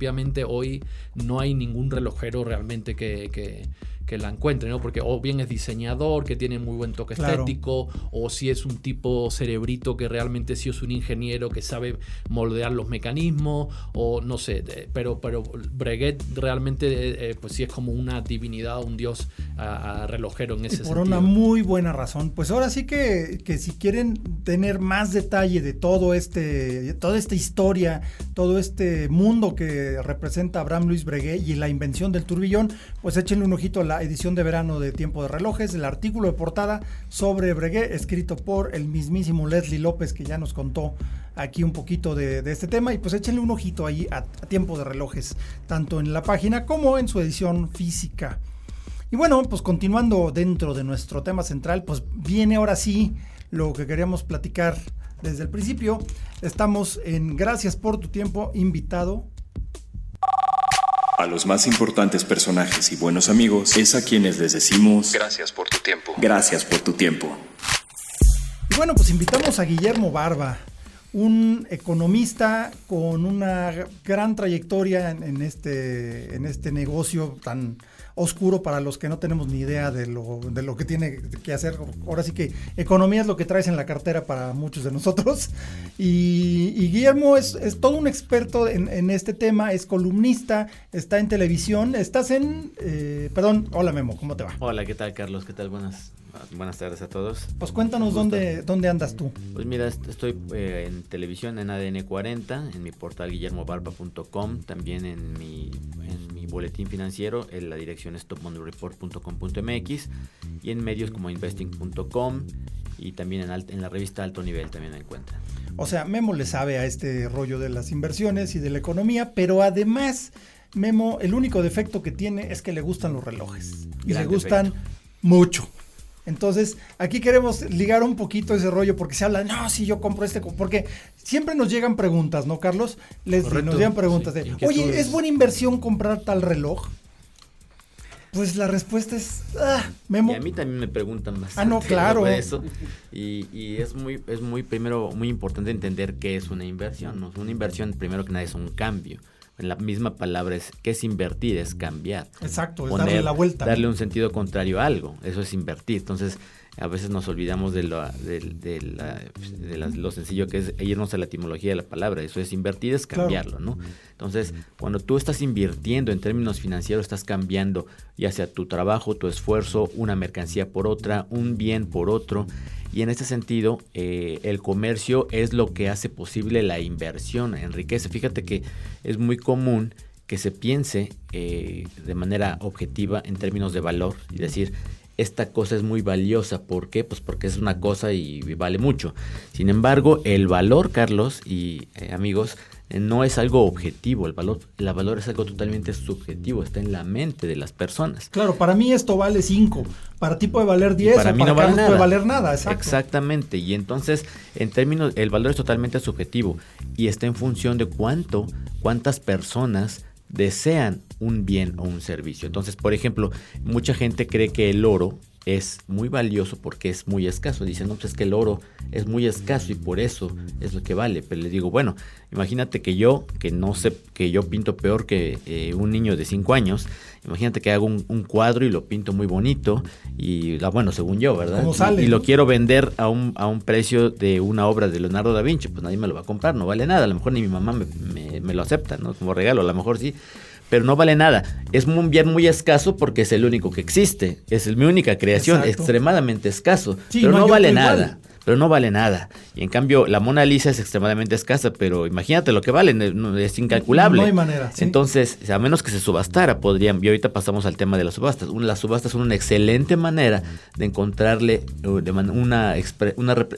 Obviamente hoy no hay ningún relojero realmente que, que la encuentre, ¿no? Porque o bien es diseñador, que tiene muy buen toque estético, o si es un tipo cerebrito que realmente sí es un ingeniero que sabe moldear los mecanismos, o no sé, pero, pero Breguet realmente eh, eh, pues sí es como una divinidad, un dios a, relojero en ese y por una muy buena razón. Pues ahora sí que, que si quieren tener más detalle de todo este, toda esta historia, todo este mundo que representa Abraham Luis Breguet y la invención del turbillón, pues échenle un ojito a la edición de verano de Tiempo de Relojes, el artículo de portada sobre Breguet, escrito por el mismísimo Leslie López, que ya nos contó aquí un poquito de, este tema. Y pues échenle un ojito ahí a, Tiempo de Relojes, tanto en la página como en su edición física. Y bueno, pues continuando dentro de nuestro tema central, pues viene ahora sí lo que queríamos platicar desde el principio. Estamos en Gracias por tu tiempo, invitado a los más importantes personajes y buenos amigos es a quienes les decimos gracias por tu tiempo. Gracias por tu tiempo. Y bueno, pues invitamos a Guillermo Barba, un economista con una gran trayectoria en, este, en este negocio tan oscuro para los que no tenemos ni idea de lo, de lo que tiene que hacer. Ahora sí que economía es lo que traes en la cartera para muchos de nosotros. Y, Guillermo es, todo un experto en, este tema, es columnista, está en televisión, estás en... Eh, perdón, hola Memo, ¿cómo te va? Hola, ¿qué tal Carlos? ¿Qué tal? Buenas, buenas tardes a todos. Pues cuéntanos dónde, dónde andas tú. Pues mira, estoy eh, en televisión en ADN 40, en mi portal guillermobarba.com, también en mi, en mi boletín financiero, en la dirección es y en medios como investing.com y también en, en la revista Alto Nivel también me encuentran. O sea, Memo le sabe a este rollo de las inversiones y de la economía, pero además, Memo, el único defecto que tiene es que le gustan los relojes. Y le gustan mucho. Entonces, aquí queremos ligar un poquito ese rollo porque se habla, no, si yo compro este, porque siempre nos llegan preguntas, ¿no, Carlos? Les nos llegan preguntas de, oye, ¿es buena inversión comprar tal reloj? Pues la respuesta es ah, Memo. Y a mí también me preguntan más. Ah, no, claro. Eso. Y, y, es muy, es muy, primero, muy importante entender qué es una inversión. ¿no? Una inversión, primero que nada, es un cambio. En la misma palabra es que es invertir, es cambiar. Exacto, es darle la vuelta. Darle un sentido contrario a algo. Eso es invertir. Entonces, a veces nos olvidamos de, lo, de, lo sencillo que es irnos a la etimología de la palabra. Eso es invertir, es cambiarlo, ¿no? Entonces, cuando tú estás invirtiendo en términos financieros, estás cambiando ya sea tu trabajo, tu esfuerzo, una mercancía por otra, un bien por otro. Y en este sentido, eh, el comercio es lo que hace posible la inversión, enriquece. Fíjate que es muy común que se piense eh, de manera objetiva en términos de valor y decir, esta cosa es muy valiosa. ¿Por qué? Pues porque es una cosa y, vale mucho. Sin embargo, el valor, Carlos y eh, amigos, no es algo objetivo. El valor, el valor es algo totalmente subjetivo. Está en la mente de las personas. Claro, para mí esto vale 5. Para ti puede valer 10 para mí no vale nada. puede valer nada. Exactamente. Y entonces, en términos, el valor es totalmente subjetivo y está en función de cuánto, cuántas personas desean un bien o un servicio. Entonces, por ejemplo, mucha gente cree que el oro es muy valioso porque es muy escaso. Dicen, no, pues es que el oro es muy escaso y por eso es lo que vale. Pero les digo, bueno, imagínate que yo, que no sé, que yo pinto peor que eh, un niño de 5 años, imagínate que hago un, cuadro y lo pinto muy bonito y, ah, bueno, según yo, ¿verdad? Y, lo quiero vender a un, a un precio de una obra de Leonardo da Vinci, pues nadie me lo va a comprar, no vale nada. A lo mejor ni mi mamá me, me lo acepta, ¿no? Como regalo, a lo mejor sí pero no vale nada. Es un bien muy escaso porque es el único que existe. Es mi única creación, extremadamente escaso, pero no, vale nada. pero no vale nada. Y en cambio, la Mona Lisa es extremadamente escasa, pero imagínate lo que vale, es incalculable. No hay manera. Entonces, a menos que se subastara, podrían, y ahorita pasamos al tema de las subastas. Las subastas son una excelente manera de encontrarle una, una,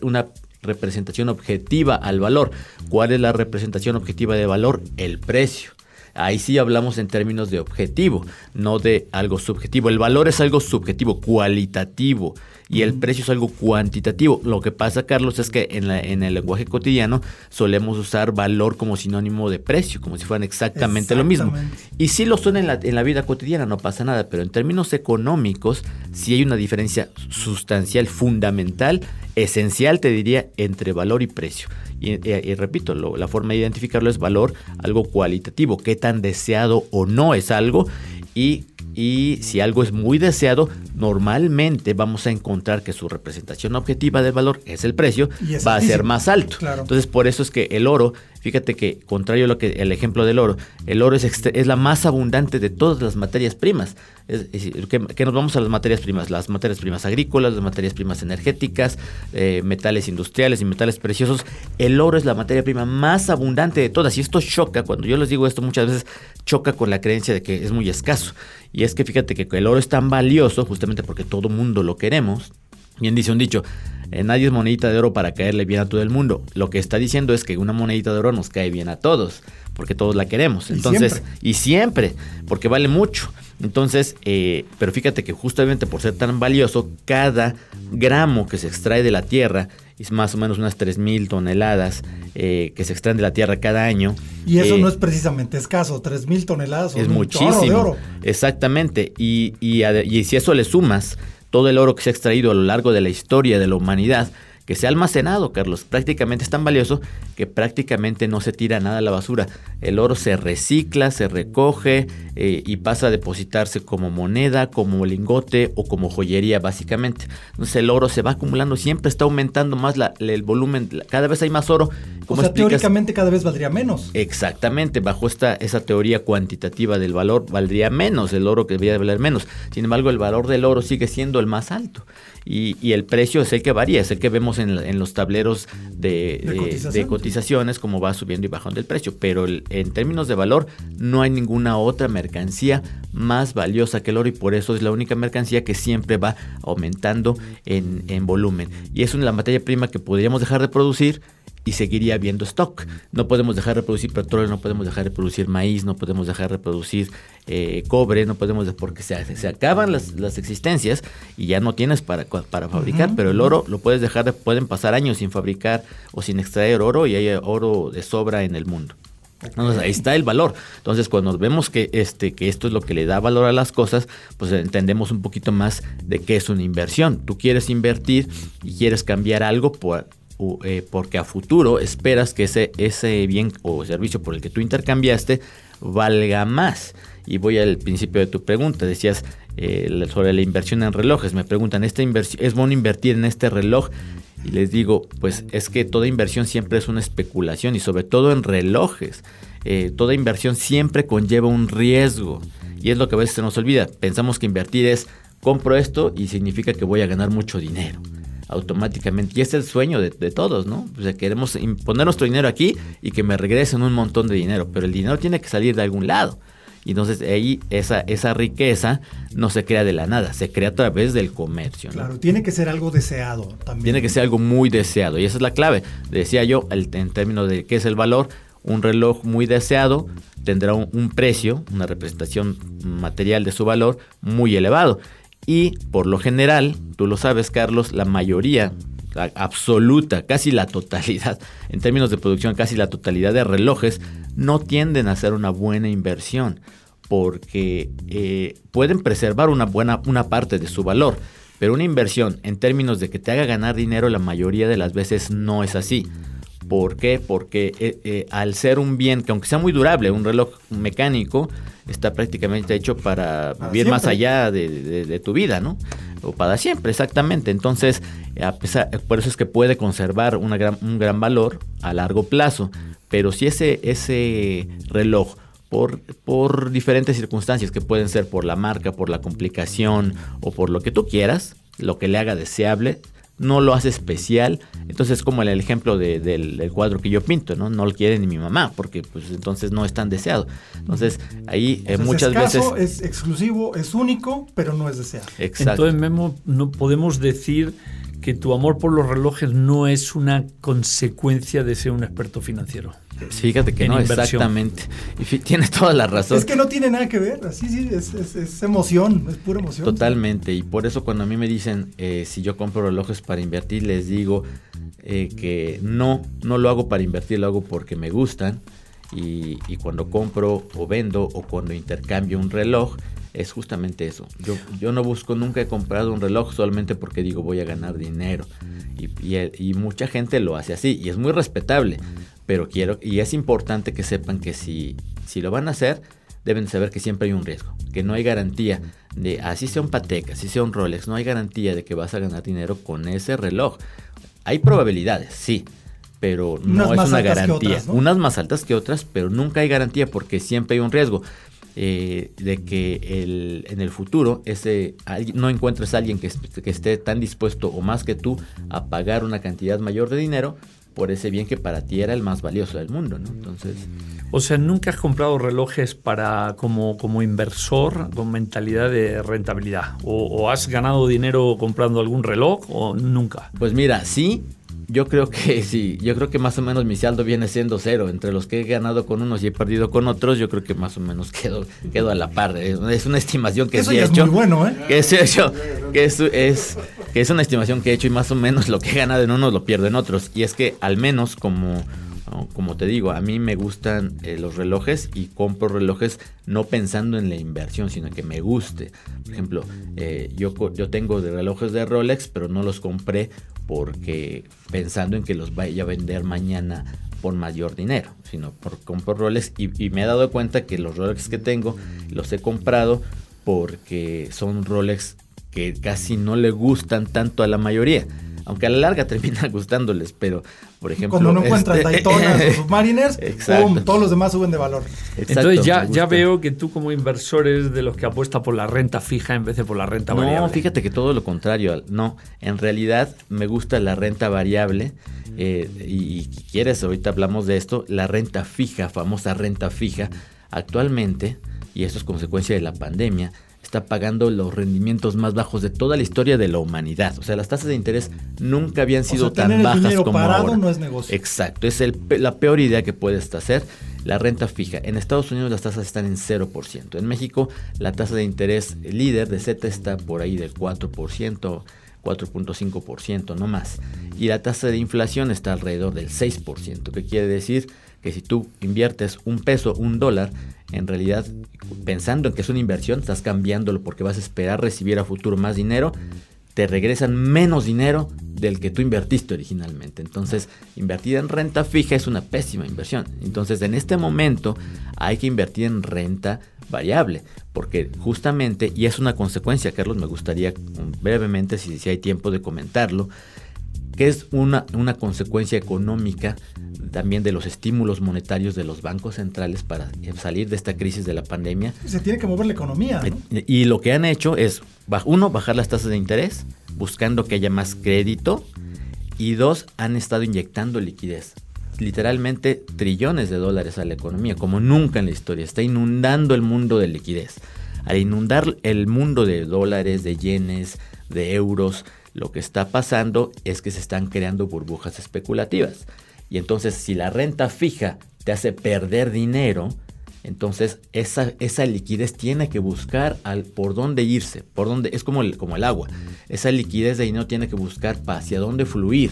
una representación objetiva al valor. ¿Cuál es la representación objetiva de valor? El precio. Ahí sí hablamos en términos de objetivo, no de algo subjetivo. El valor es algo subjetivo, cualitativo y el precio es algo cuantitativo. Lo que pasa, Carlos, es que en, en el lenguaje cotidiano solemos usar valor como sinónimo de precio, como si fueran exactamente, lo mismo. Y sí lo son en la, en la vida cotidiana, no pasa nada, pero en términos económicos sí hay una diferencia sustancial, fundamental, esencial, te diría, entre valor y precio. Y, repito, la forma de identificarlo es valor, algo cualitativo, qué tan deseado o no es algo y y si algo es muy deseado, normalmente vamos a encontrar que su representación objetiva del valor es el precio, va a ser más alto. Entonces, por eso es que el oro Fíjate que, contrario a lo que el ejemplo del oro, el oro es, es la más abundante de todas las materias primas. Es, que, nos vamos a las materias primas, las materias primas agrícolas, las materias primas energéticas, eh, metales industriales y metales preciosos. El oro es la materia prima más abundante de todas. Y esto choca, cuando yo les digo esto muchas veces, choca con la creencia de que es muy escaso. Y es que fíjate que el oro es tan valioso justamente porque todo mundo lo queremos. Bien dice un dicho, eh, nadie es monedita de oro para caerle bien a todo el mundo. Lo que está diciendo es que una monedita de oro nos cae bien a todos, porque todos la queremos. Entonces, y siempre, porque vale mucho. Entonces, eh, pero fíjate que justamente por ser tan valioso, cada gramo que se extrae de la tierra es más o menos unas 3.000 toneladas eh, que se extraen de la tierra cada año. Y eso no es precisamente escaso, 3.000 toneladas. Es muchísimo. De oro. Exactamente. Y, y, y si eso le sumas todo el oro que se ha extraído a lo largo de la historia de la humanidad que se ha almacenado, Carlos. Prácticamente es tan valioso que prácticamente no se tira nada a la basura. El oro se recicla, se recoge eh, y pasa a depositarse como moneda, como lingote o como joyería, básicamente. Entonces el oro se va acumulando, siempre está aumentando más el volumen, cada vez hay más oro. o sea, teóricamente cada vez valdría menos. Exactamente, bajo esta, esa teoría cuantitativa del valor, valdría menos el oro que debería valer menos. Sin embargo, el valor del oro sigue siendo el más alto y, el precio es el que varía, es el que vemos en, los tableros de, cotizaciones, como va subiendo y bajando el precio. Pero en términos de valor, no hay ninguna otra mercancía más valiosa que el oro y por eso es la única mercancía que siempre va aumentando en, en volumen. Y es una materia prima que podríamos dejar de producir y seguiría habiendo stock. No podemos dejar de producir petróleo, no podemos dejar de producir maíz, no podemos dejar de producir eh, cobre, no podemos, porque se, se acaban las, las, existencias y ya no tienes para, para fabricar, pero el oro lo puedes dejar, de, pueden pasar años sin fabricar o sin extraer oro y hay oro de sobra en el mundo. Entonces, ahí está el valor. Entonces, cuando vemos que, este, que esto es lo que le da valor a las cosas, pues entendemos un poquito más de qué es una inversión. Tú quieres invertir y quieres cambiar algo por, eh, porque a futuro esperas que ese, ese bien o servicio por el que tú intercambiaste valga más. Y voy al principio de tu pregunta, decías eh, sobre la inversión en relojes. Me preguntan, ¿esta inversión, ¿es bueno invertir en este reloj? Y les digo, pues es que toda inversión siempre es una especulación y sobre todo en relojes. Eh, toda inversión siempre conlleva un riesgo. Y es lo que a veces se nos olvida. Pensamos que invertir es compro esto y significa que voy a ganar mucho dinero automáticamente. Y es el sueño de, todos, ¿no? O sea, queremos poner nuestro dinero aquí y que me regresen un montón de dinero, pero el dinero tiene que salir de algún lado. Y entonces ahí esa, esa riqueza no se crea de la nada, se crea a través del comercio. Claro, tiene que ser algo deseado también. Tiene que ser algo muy deseado y esa es la clave. Decía yo, en términos de qué es el valor, un reloj muy deseado tendrá un precio, una representación material de su valor muy elevado. Y por lo general, tú lo sabes Carlos, la mayoría absoluta, casi la totalidad, en términos de producción, casi la totalidad de relojes no tienden a ser una buena inversión porque eh, pueden preservar una buena una parte de su valor, pero una inversión en términos de que te haga ganar dinero la mayoría de las veces no es así. ¿Por qué? Porque eh, eh, al ser un bien que aunque sea muy durable, un reloj mecánico, está prácticamente hecho para, vivir más allá de, tu vida, ¿no? O para siempre, exactamente. Entonces, a pesar, por eso es que puede conservar una gran, un gran valor a largo plazo. Pero si ese, ese reloj por, por, diferentes circunstancias que pueden ser por la marca, por la complicación o por lo que tú quieras, lo que le haga deseable, no lo hace especial. Entonces es como el ejemplo del, cuadro que yo pinto, ¿no? No lo quiere ni mi mamá, porque pues entonces no es tan deseado. Entonces ahí eh, muchas es veces... Es exclusivo, es único, pero no es deseado. Exacto. Entonces, Memo, no podemos decir que tu amor por los relojes no es una consecuencia de ser un experto financiero. Fíjate que no, exactamente. Y tienes toda la razón. Es que no tiene nada que ver, así sí, es, emoción, es pura emoción. Totalmente, y por eso cuando a mí me dicen eh, si yo compro relojes para invertir, les digo eh, que no, no lo hago para invertir, lo hago porque me gustan. Y, y cuando compro o vendo o cuando intercambio un reloj, es justamente eso. Yo, yo no busco, nunca he comprado un reloj solamente porque digo voy a ganar dinero. Y, y, mucha gente lo hace así y es muy respetable. Pero quiero, y es importante que sepan que si, si lo van a hacer, deben saber que siempre hay un riesgo, que no hay garantía de, así sea un Patek, así sea un Rolex, no hay garantía de que vas a ganar dinero con ese reloj. Hay probabilidades, sí, pero no es una garantía. Unas más altas que otras, pero nunca hay garantía porque siempre hay un riesgo. Eh, de que el, en el futuro ese, no encuentres a alguien que, que esté tan dispuesto o más que tú a pagar una cantidad mayor de dinero por ese bien que para ti era el más valioso del mundo, ¿no? Entonces... O sea, ¿nunca has comprado relojes para como, como inversor con mentalidad de rentabilidad? ¿O, ¿O, has ganado dinero comprando algún reloj o nunca? Pues mira, sí, yo creo que <laughs> sí, yo creo que más o menos mi saldo viene siendo cero. Entre los que he ganado con unos y he perdido con otros, yo creo que más o menos <laughs> quedo, quedo a la par. Es una estimación que Eso ya es muy bueno, ¿eh? Que, es, hecho, que, es, es, que es una estimación que he hecho y más o menos <laughs> lo que he ganado en unos lo pierdo en otros. Y es que al menos como como te digo, a mí me gustan eh, los relojes y compro relojes no pensando en la inversión, sino que me guste. Por ejemplo, eh, yo, yo tengo relojes de Rolex, pero no los compré porque pensando en que los vaya a vender mañana por mayor dinero, sino por compro Rolex. Y, me he dado cuenta que los Rolex que tengo los he comprado porque son Rolex que casi no le gustan tanto a la mayoría aunque a la larga termina <laughs> gustándoles, pero por ejemplo... Cuando no encuentran este... Daytona <laughs> o Submariners, todos los demás suben de valor. Entonces ya, ya veo que tú como inversor eres de los que apuesta por la renta fija en vez de por la renta variable. No, fíjate que todo lo contrario. No, en realidad me gusta la renta variable eh, y, y quieres, ahorita hablamos de esto, la renta fija, famosa renta fija, actualmente, y esto es consecuencia de la pandemia, está pagando los rendimientos más bajos de toda la historia de la humanidad. O sea, las tasas de interés nunca habían sido tan bajas como ahora. no es negocio. Exacto, es el, la peor idea que puedes hacer. La renta fija. En Estados Unidos las tasas están en 0%. En México la tasa de interés líder de Z está por ahí del 4%. 4.5%, no más. Y la tasa de inflación está alrededor del 6%, que quiere decir que si tú inviertes un peso, un dólar, en realidad pensando en que es una inversión, estás cambiándolo porque vas a esperar recibir a futuro más dinero, te regresan menos dinero del que tú invertiste originalmente. Entonces, invertir en renta fija es una pésima inversión. Entonces, en este momento hay que invertir en renta variable, porque justamente, y es una consecuencia, Carlos, me gustaría brevemente, si, si hay tiempo de comentarlo, que es una, una consecuencia económica también de los estímulos monetarios de los bancos centrales para salir de esta crisis de la pandemia. Se tiene que mover la economía. Y lo que han hecho es, uno, bajar las tasas de interés, buscando que haya más crédito, y dos, han estado inyectando liquidez. Literalmente trillones de dólares a la economía, como nunca en la historia. Está inundando el mundo de liquidez. Al inundar el mundo de dólares, de yenes, de euros, lo que está pasando es que se están creando burbujas especulativas. Y entonces si la renta fija te hace perder dinero, entonces esa, esa liquidez tiene que buscar al, por dónde irse, por dónde, es como el, como el agua. Esa liquidez de dinero tiene que buscar hacia dónde fluir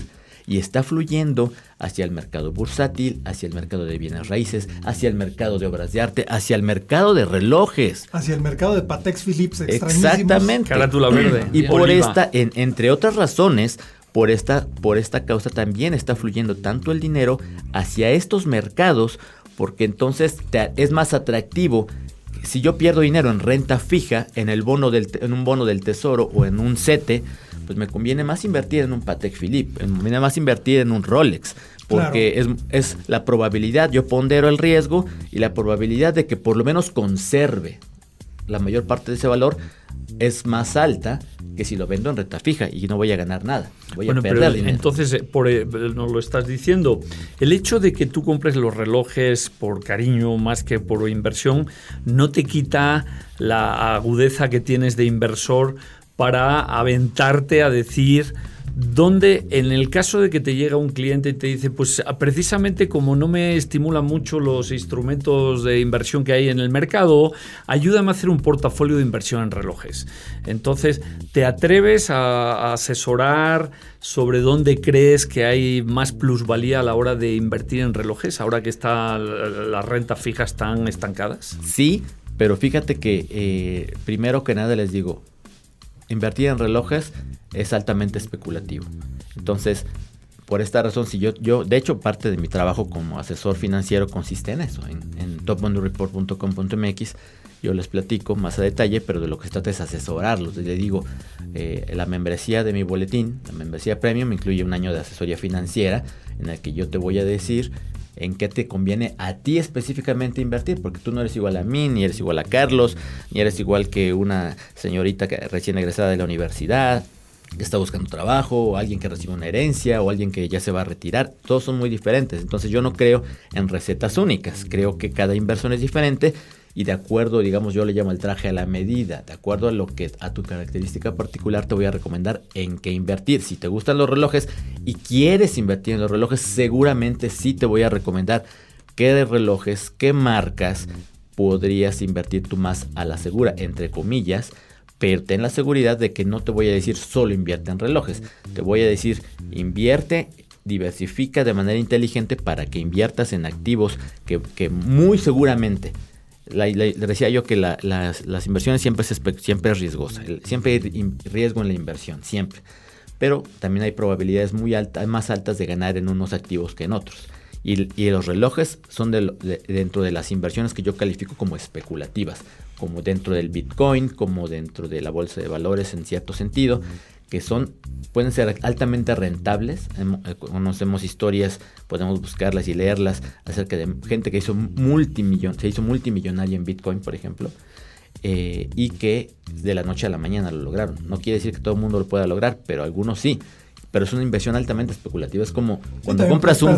y está fluyendo hacia el mercado bursátil, hacia el mercado de bienes raíces, hacia el mercado de obras de arte, hacia el mercado de relojes. Hacia el mercado de Patex Philips Exactamente. Carátula verde. Y por esta, entre otras razones, por esta, por esta causa también está fluyendo tanto el dinero hacia estos mercados, porque entonces es más atractivo si yo pierdo dinero en renta fija, en, el bono del, en un bono del tesoro o en un CETE, pues me conviene más invertir en un Patek Philippe, me conviene más invertir en un Rolex, porque es, es, la probabilidad, yo pondero el riesgo y la probabilidad de que por lo menos conserve la mayor parte de ese valor es más alta que si lo vendo en renta fija y no voy a ganar nada. Voy bueno, a perder pero entonces, eh, por, eh, nos lo estás diciendo, el hecho de que tú compres los relojes por cariño más que por inversión, no te quita la agudeza que tienes de inversor para aventarte a decir donde en el caso de que te llega un cliente y te dice, pues precisamente como no me estimulan mucho los instrumentos de inversión que hay en el mercado, ayúdame a hacer un portafolio de inversión en relojes. Entonces, ¿te atreves a, asesorar sobre dónde crees que hay más plusvalía a la hora de invertir en relojes, ahora que están las rentas fijas tan estancadas? Sí, pero fíjate que eh, primero que nada les digo, invertir en relojes es altamente especulativo. Entonces, por esta razón, si yo, yo, de hecho, parte de mi trabajo como asesor financiero consiste en eso, en, en topmoneyReport.com.mx. Yo les platico más a detalle, pero de lo que se trata es asesorarlos. Les digo, eh, la membresía de mi boletín, la membresía premium, incluye un año de asesoría financiera en el que yo te voy a decir en qué te conviene a ti específicamente invertir, porque tú no eres igual a mí, ni eres igual a Carlos, ni eres igual que una señorita que recién egresada de la universidad, que está buscando trabajo, o alguien que recibe una herencia, o alguien que ya se va a retirar. Todos son muy diferentes. Entonces yo no creo en recetas únicas. Creo que cada inversión es diferente y de acuerdo, digamos, yo le llamo el traje a la medida, de acuerdo a lo que a tu característica particular te voy a recomendar en qué invertir. Si te gustan los relojes y quieres invertir en los relojes, seguramente sí te voy a recomendar qué relojes, qué marcas podrías invertir tú más a la segura, entre comillas, pero ten la seguridad de que no te voy a decir solo invierte en relojes, te voy a decir invierte diversifica de manera inteligente para que inviertas en activos que, que muy seguramente le decía yo que las, inversiones siempre es, siempre es riesgosa, siempre hay riesgo en la inversión, siempre. Pero también hay probabilidades muy altas, más altas de ganar en unos activos que en otros. Y, los relojes son dentro de las inversiones que yo califico como especulativas, como dentro del Bitcoin, como dentro de la bolsa de valores en cierto sentido, que son pueden ser altamente rentables. Eh, conocemos historias, podemos buscarlas y leerlas acerca de gente que hizo multimillon, se hizo multimillonaria en Bitcoin, por ejemplo, eh, y que de la noche a la mañana lo lograron. No quiere decir que todo el mundo lo pueda lograr, pero algunos sí. Pero es una inversión altamente especulativa. Es como cuando compras un,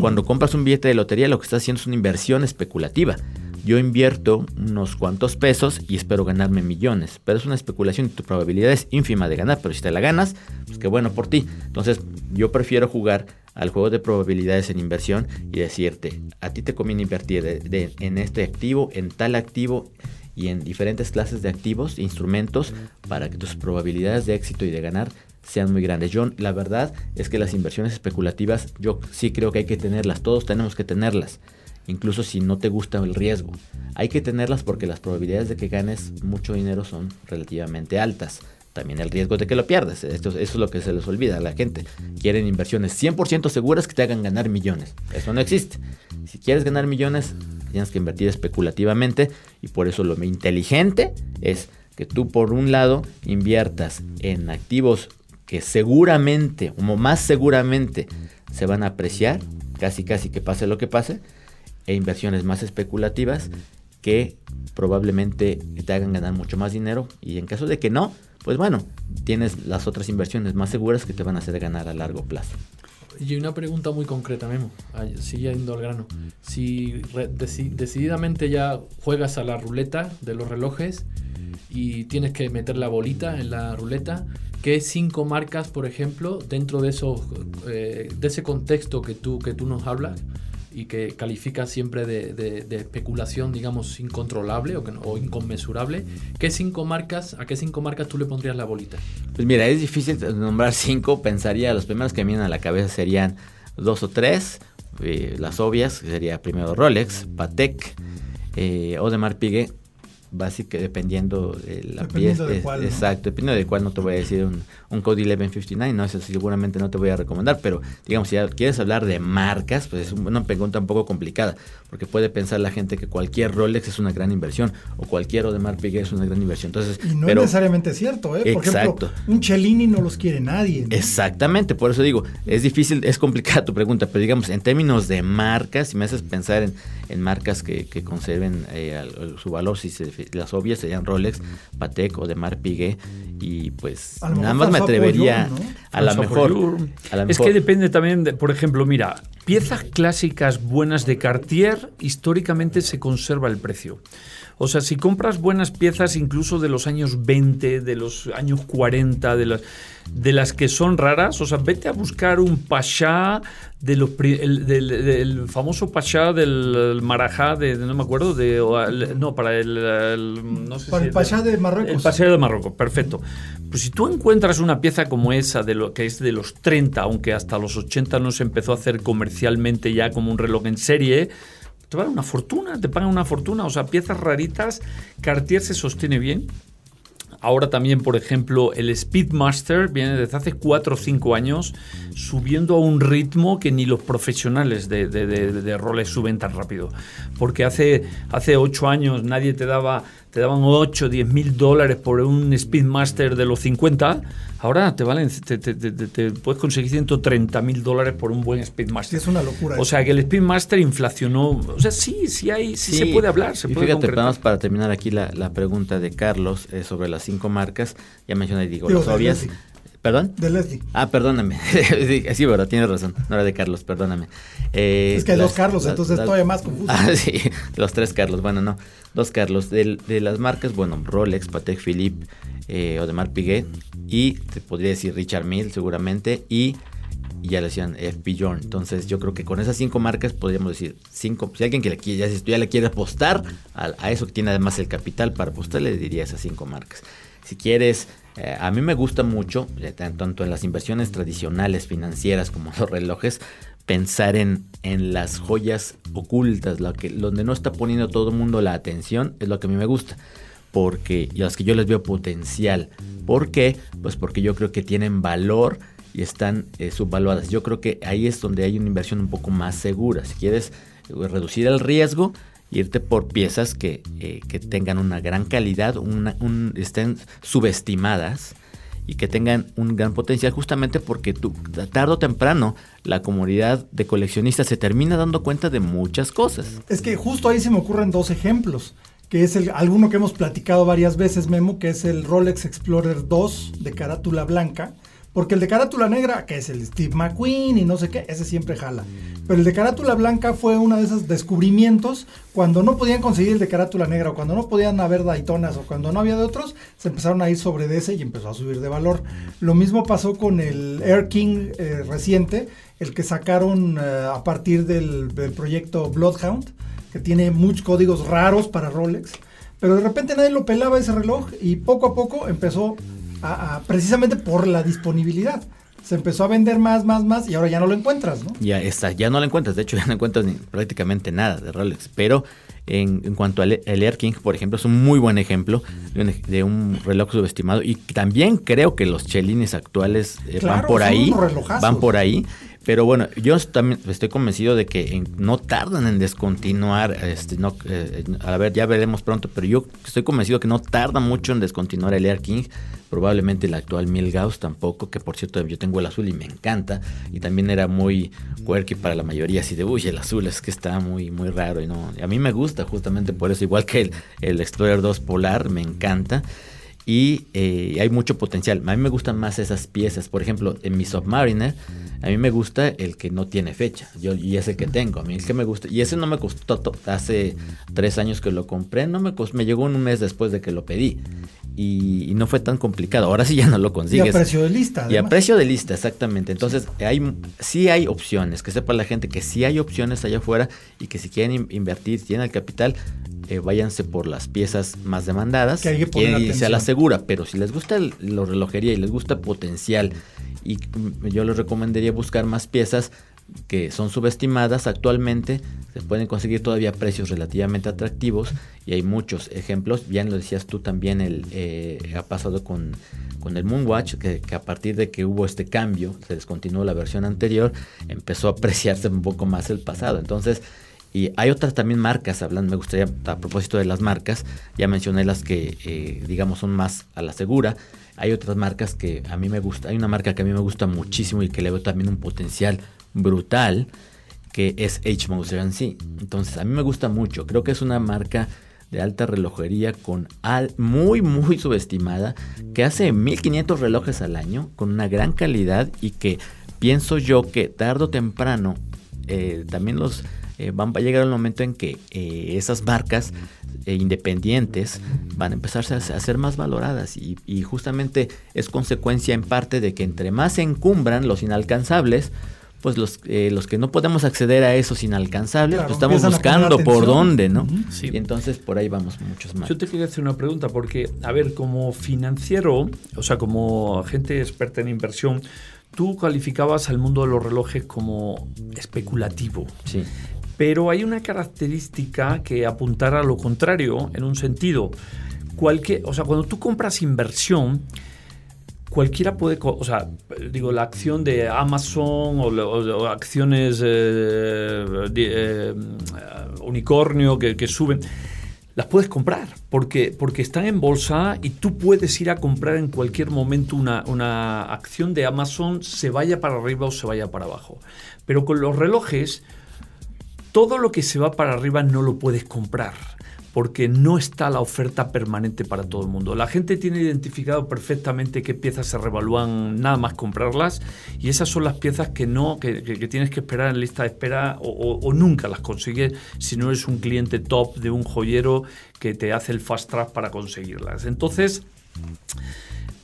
cuando compras un billete de lotería, lo que estás haciendo es una inversión especulativa yo invierto unos cuantos pesos y espero ganarme millones. Pero es una especulación y tu probabilidad es ínfima de ganar. Pero si te la ganas, pues qué bueno por ti. Entonces yo prefiero jugar al juego de probabilidades en inversión y decirte, a ti te conviene invertir en este activo, en tal activo y en diferentes clases de activos, instrumentos, para que tus probabilidades de éxito y de ganar sean muy grandes. Yo, la verdad es que las inversiones especulativas, yo sí creo que hay que tenerlas, todos tenemos que tenerlas incluso si no te gusta el riesgo. Hay que tenerlas porque las probabilidades de que ganes mucho dinero son relativamente altas. También el riesgo de que lo pierdas. Esto, eso es lo que se les olvida a la gente. Quieren inversiones 100% seguras que te hagan ganar millones. Eso no existe. Si quieres ganar millones, tienes que invertir especulativamente y por eso lo inteligente es que tú por un lado inviertas en activos que seguramente, como más seguramente, se van a apreciar, casi casi que pase lo que pase, e inversiones más especulativas que probablemente te hagan ganar mucho más dinero y en caso de que no, pues bueno, tienes las otras inversiones más seguras que te van a hacer ganar a largo plazo. Y una pregunta muy concreta, Memo, sigue yendo al grano. Si decididamente ya juegas a la ruleta de los relojes y tienes que meter la bolita en la ruleta, ¿qué cinco marcas, por ejemplo, dentro de, esos, eh, de ese contexto que tú, que tú nos hablas, y que califica siempre de, especulación, digamos, incontrolable o, inconmensurable. ¿Qué cinco marcas, a qué cinco marcas tú le pondrías la bolita? Pues mira, es difícil nombrar cinco. Pensaría, los primeros que me vienen a la cabeza serían dos o tres. Eh, las obvias, que sería primero Rolex, Patek, eh, Audemars Piguet básica dependiendo de la pieza. Exacto, dependiendo de cuál no te voy a decir un, un Code 1159, no eso seguramente no te voy a recomendar, pero digamos, si quieres hablar de marcas, pues es una pregunta un poco complicada, porque puede pensar la gente que cualquier Rolex es una gran inversión o cualquier Audemars Piguet es una gran inversión. Entonces, y no es necesariamente cierto, ¿eh? Por exacto. ejemplo, un Cellini no los quiere nadie. Exactamente, por eso digo, es difícil, es complicada tu pregunta, pero digamos, en términos de marcas, si me haces pensar en, en marcas que, que conserven eh, su valor, si se las obvias serían Rolex, Patek o de Mar Piguet y pues nada más me atrevería a, la mejor, Es que depende también, de, por ejemplo, mira, piezas clásicas buenas de Cartier históricamente se conserva el precio. O sea, si compras buenas piezas incluso de los años 20, de los años 40, de las, de las que son raras, o sea, vete a buscar un de los, el, del, famoso Pasha del Marajá, de, no me acuerdo, de, no, para el, no sé para el Pasha de Marruecos. El Pasha de Marruecos, perfecto. Pues si tú encuentras una pieza como esa, de lo que es de los 30, aunque hasta los 80 no se empezó a hacer comercialmente ya como un reloj en serie, te vale una fortuna, te pagan una fortuna. O sea, piezas raritas, Cartier se sostiene bien. Ahora también, por ejemplo, el Speedmaster viene desde hace 4 o 5 años subiendo a un ritmo que ni los profesionales de, de, roles suben tan rápido. Porque hace, hace 8 años nadie te daba, te daban 8, 10 mil dólares por un Speedmaster de los 50 Ahora te valen, te, puedes conseguir 130 mil dólares por un buen Speedmaster. es una locura. O sea que el Speedmaster inflacionó. O sea, sí, sí hay, sí, se puede hablar. Se y fíjate, vamos para terminar aquí la, pregunta de Carlos eh, sobre las cinco marcas. Ya mencioné, digo, las obvias. ¿Perdón? De Leslie. Ah, perdóname. <laughs> sí, verdad, tienes razón. No era de Carlos, perdóname. Eh, es que hay dos Carlos, entonces todavía más confuso. Ah, <laughs> sí, los tres Carlos. Bueno, no. Dos Carlos. De, de las marcas, bueno, Rolex, Patek Philippe, eh, Odemar Piguet y te podría decir Richard Mill seguramente y, ya le decían FP Jorn. Entonces yo creo que con esas cinco marcas podríamos decir cinco. Si alguien que le quiere, ya, si ya le quiere apostar a, eso que tiene además el capital para apostar, le diría esas cinco marcas. Si quieres, eh, a mí me gusta mucho, tanto en las inversiones tradicionales financieras como los relojes, pensar en, en las joyas ocultas, lo que, donde no está poniendo todo el mundo la atención, es lo que a mí me gusta porque y las que yo les veo potencial. ¿Por qué? Pues porque yo creo que tienen valor y están eh, subvaluadas. Yo creo que ahí es donde hay una inversión un poco más segura. Si quieres eh, reducir el riesgo, irte por piezas que, eh, que tengan una gran calidad, estén subestimadas y que tengan un gran potencial justamente porque tú, tarde o temprano la comunidad de coleccionistas se termina dando cuenta de muchas cosas. Es que justo ahí se me ocurren dos ejemplos que es el, alguno que hemos platicado varias veces, Memo, que es el Rolex Explorer 2 de carátula blanca. Porque el de carátula negra, que es el Steve McQueen y no sé qué, ese siempre jala. Pero el de carátula blanca fue uno de esos descubrimientos cuando no podían conseguir el de carátula negra o cuando no podían haber Daytonas o cuando no había de otros, se empezaron a ir sobre ese y empezó a subir de valor. Lo mismo pasó con el Air King eh, reciente, el que sacaron eh, a partir del proyecto Bloodhound que tiene muchos códigos raros para Rolex, pero de repente nadie lo pelaba ese reloj y poco a poco empezó a, precisamente por la disponibilidad. Se empezó a vender más, más, más y ahora ya no lo encuentras, ¿no? Ya está, ya no lo encuentras. De hecho, <laughs> ya no encuentras prácticamente nada de Rolex. Pero en, cuanto al Air King, por ejemplo, es un muy buen ejemplo de un, reloj subestimado. Y también creo que los chelines actuales eh, van por ahí. Van por ahí. Pero bueno, yo también estoy convencido de que no tardan en descontinuar, este, no, eh, a ver, ya veremos pronto, pero yo estoy convencido que no tarda mucho en descontinuar el Air King, probablemente el actual Milgauss tampoco, que por cierto yo tengo el azul y me encanta, y también era muy quirky para la mayoría, así de, uy, el azul es que está muy, muy raro, y no, a mí me gusta justamente por eso, igual que el, el Explorer 2 Polar, me encanta y eh, hay mucho potencial. A mí me gustan más esas piezas. Por ejemplo, en mi Submariner, a mí me gusta el que no tiene fecha. Yo, y ese que tengo, a mí es que me gusta. Y ese no me costó hace tres años que lo compré, no me costó, me llegó un mes después de que lo pedí. Y, no fue tan complicado. Ahora sí ya no lo consigues. Y a precio de lista. Y a precio de lista, exactamente. Entonces, hay, sí hay opciones. Que sepa la gente que sí hay opciones allá afuera y que si quieren invertir, si tienen el capital, eh, váyanse por las piezas más demandadas que hay que y se la segura. Pero si les gusta la relojería y les gusta potencial, y yo les recomendaría buscar más piezas que son subestimadas actualmente, se pueden conseguir todavía precios relativamente atractivos y hay muchos ejemplos, bien lo decías tú también, el, eh, ha pasado con, con el Moonwatch, que, a partir de que hubo este cambio, se descontinuó la versión anterior, empezó a apreciarse un poco más el pasado. Entonces, y hay otras también marcas, hablando, me gustaría, a propósito de las marcas, ya mencioné las que, eh, digamos, son más a la segura. Hay otras marcas que a mí me gusta, hay una marca que a mí me gusta muchísimo y que le veo también un potencial brutal, que es H. Moser sí. Entonces, a mí me gusta mucho. Creo que es una marca de alta relojería con al, muy, muy subestimada, que hace 1500 relojes al año con una gran calidad y que pienso yo que tarde o temprano eh, también los eh, van, va a llegar el momento en que eh, esas marcas independientes van a empezar a, ser más valoradas y, justamente es consecuencia en parte de que entre más se encumbran los inalcanzables, pues los, los que no podemos acceder a esos inalcanzables, pues estamos buscando por dónde, ¿no? Y entonces por ahí vamos muchos más. Yo te quería hacer una pregunta, porque, a ver, como financiero, o sea, como gente experta en inversión, tú calificabas al mundo de los relojes como especulativo. Sí. Pero hay una característica que apuntara a lo contrario, en un sentido. Cualquier, o sea, cuando tú compras inversión, cualquiera puede, o sea, digo, la acción de Amazon o, acciones eh, eh, unicornio que, que suben las puedes comprar porque, porque están en bolsa y tú puedes ir a comprar en cualquier momento una, una, acción de Amazon, se vaya para arriba o se vaya para abajo. Pero con los relojes, todo lo que se va para arriba no lo puedes comprar porque no está la oferta permanente para todo el mundo. La gente tiene identificado perfectamente qué piezas se revalúan nada más comprarlas y esas son las piezas que no que, tienes que esperar en lista de espera o, nunca las consigues si no eres un cliente top de un joyero que te hace el fast track para conseguirlas. Entonces,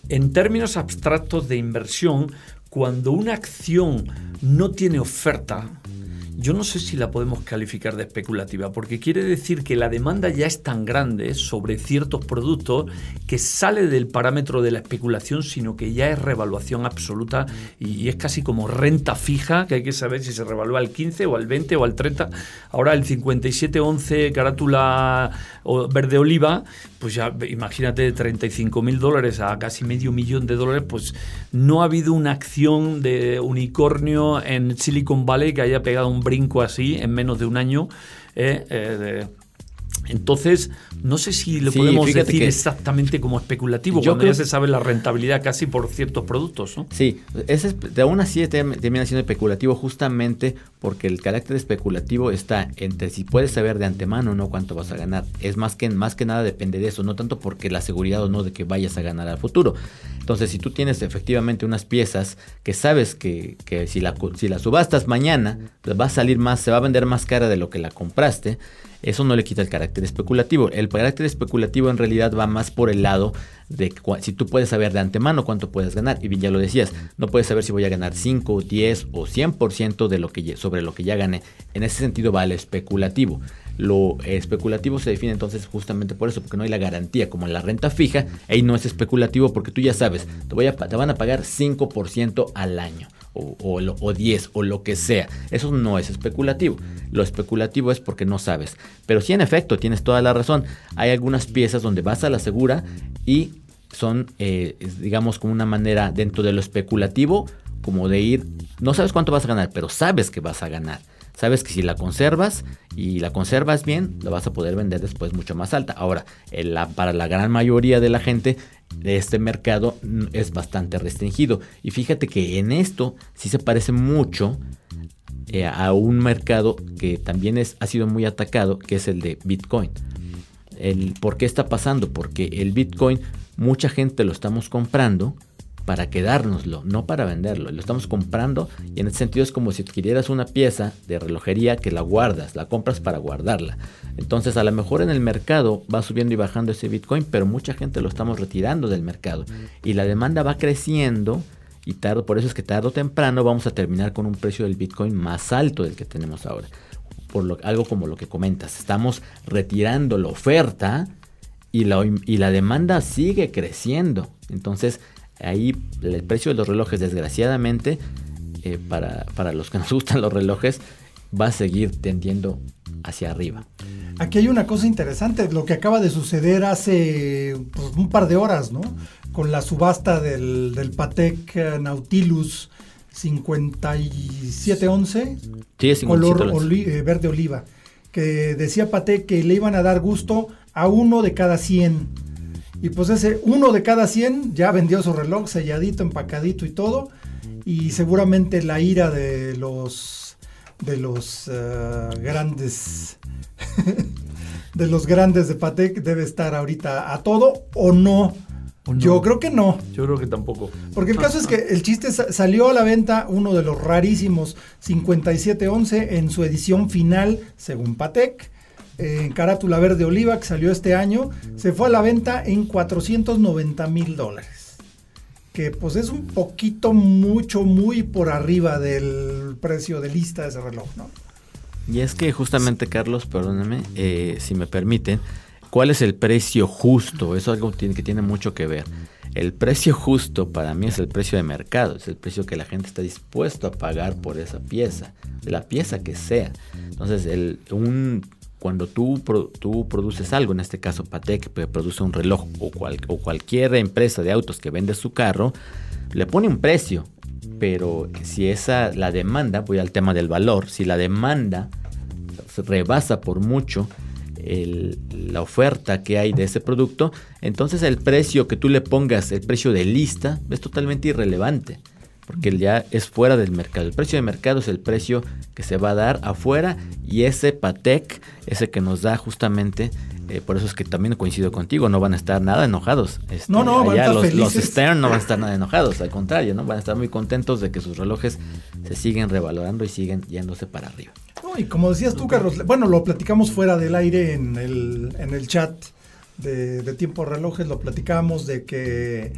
en términos abstractos de inversión, cuando una acción no tiene oferta, yo no sé si la podemos calificar de especulativa, porque quiere decir que la demanda ya es tan grande sobre ciertos productos que sale del parámetro de la especulación, sino que ya es revaluación absoluta y, es casi como renta fija, que hay que saber si se revalúa al 15 o al 20 o al 30. Ahora el 5711 carátula verde oliva, pues ya imagínate de 35 mil dólares a casi medio millón de dólares, pues no ha habido una acción de unicornio en Silicon Valley que haya pegado un brinco así en menos de un año. Eh, eh, entonces, no sé si lo podemos decir exactamente como especulativo, cuando ya se sabe la rentabilidad casi por ciertos productos, ¿no? Sí, ese de aún así termina siendo especulativo justamente porque el carácter especulativo está entre si puedes saber de antemano o no cuánto vas a ganar. Es más que, más que nada depende de eso, no tanto porque la seguridad o no de que vayas a ganar al futuro. Entonces, si tú tienes efectivamente unas piezas que sabes que, que si, la, si la subastas mañana, pues va a salir más, se va a vender más cara de lo que la compraste, eso no le quita el carácter especulativo. El carácter especulativo en realidad va más por el lado de si tú puedes saber de antemano cuánto puedes ganar. Y bien ya lo decías, no puedes saber si voy a ganar 5, 10 o 100% de lo que, sobre lo que ya gané. En ese sentido va el especulativo. Lo especulativo se define entonces justamente por eso, porque no hay la garantía, como en la renta fija, ahí no es especulativo porque tú ya sabes, te, voy a, van a pagar 5% al año o, o, 10 o lo que sea. Eso no es especulativo. Lo especulativo es porque no sabes. Pero sí, en efecto, tienes toda la razón. Hay algunas piezas donde vas a la segura y son, eh, digamos, como una manera dentro de lo especulativo, como de ir, no sabes cuánto vas a ganar, pero sabes que vas a ganar. Sabes que si la conservas y la conservas bien, la vas a poder vender después mucho más alta. Ahora, para la gran mayoría de la gente, este mercado es bastante restringido. Y fíjate que en esto sí se parece mucho eh, a un mercado que también ha sido muy atacado, que es el de Bitcoin. ¿Por qué está pasando? Porque el Bitcoin mucha gente lo estamos comprando para quedárnoslo, no para venderlo. Lo estamos comprando y en ese sentido es como si adquirieras una pieza de relojería que la guardas, la compras para guardarla. Entonces a lo mejor en el mercado va subiendo y bajando ese Bitcoin, pero mucha gente lo estamos retirando del mercado y la demanda va creciendo y tarde, por eso es que tarde o temprano vamos a terminar con un precio del Bitcoin más alto del que tenemos ahora. Por lo, algo como lo que comentas, estamos retirando la oferta y la, y la demanda sigue creciendo. Entonces ahí el precio de los relojes, desgraciadamente, eh, para, para, los que nos <laughs> gustan los relojes, va a seguir tendiendo hacia arriba. Aquí hay una cosa interesante, lo que acaba de suceder hace pues, un par de horas, ¿no? Con la subasta del, del Patek Nautilus 5711, sí, color eh, verde oliva, que decía Patek que le iban a dar gusto a uno de cada 100 y pues ese uno de cada 100 ya vendió su reloj selladito, empacadito y todo. Y seguramente la ira de los de los eh, grandes <laughs> de los grandes de Patek debe estar ahorita a todo o no. Yo creo que no. Yo creo que tampoco. Porque el caso es que el chiste salió a la venta uno de los rarísimos 5711 en su edición final, según Patek, en carátula verde oliva que salió este año, se fue a la venta en 490 mil dólares. Que pues es un poquito, mucho, muy por arriba del precio de lista de ese reloj, ¿no? Y es que justamente, Carlos, perdóname, eh, si me permiten, ¿cuál es el precio justo? Eso es algo que tiene mucho que ver. El precio justo para mí es el precio de mercado, es el precio que la gente está dispuesto a pagar por esa pieza, la pieza que sea. Entonces, el, un, cuando tú, tú produces algo, en este caso Patek produce un reloj o, cualquier empresa de autos que vende su carro, le pone un precio, pero si esa la demanda, voy al tema del valor, si la demanda rebasa por mucho la oferta que hay de ese producto, entonces el precio que tú le pongas, el precio de lista, es totalmente irrelevante, porque ya es fuera del mercado. El precio de mercado es el precio que se va a dar afuera y ese PATEC, ese que nos da justamente eh, por eso es que también coincido contigo, no van a estar nada enojados. Este, no, no, van a estar los, felices. los Stern no van a estar nada enojados, al contrario, ¿no? Van a estar muy contentos de que sus relojes se siguen revalorando y siguen yéndose para arriba. y como decías tú, Carlos, bueno, lo platicamos fuera del aire en el, en el chat de, de Tiempo Relojes, lo platicamos de que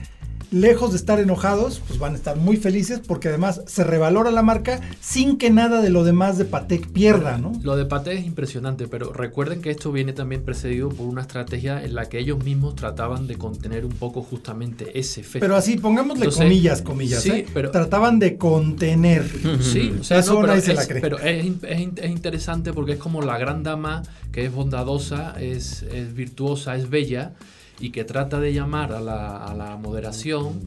lejos de estar enojados, pues van a estar muy felices porque además se revalora la marca sin que nada de lo demás de Patek pierda, ¿no? Lo de Patek es impresionante, pero recuerden que esto viene también precedido por una estrategia en la que ellos mismos trataban de contener un poco justamente ese efecto. Pero así, pongámosle comillas, comillas, sí, ¿eh? pero, trataban de contener. <laughs> Sí, o sea, Eso pero, es, la cree. pero es, es, interesante porque es como la gran dama que es bondadosa, es, es virtuosa, es bella y que trata de llamar a la, a la moderación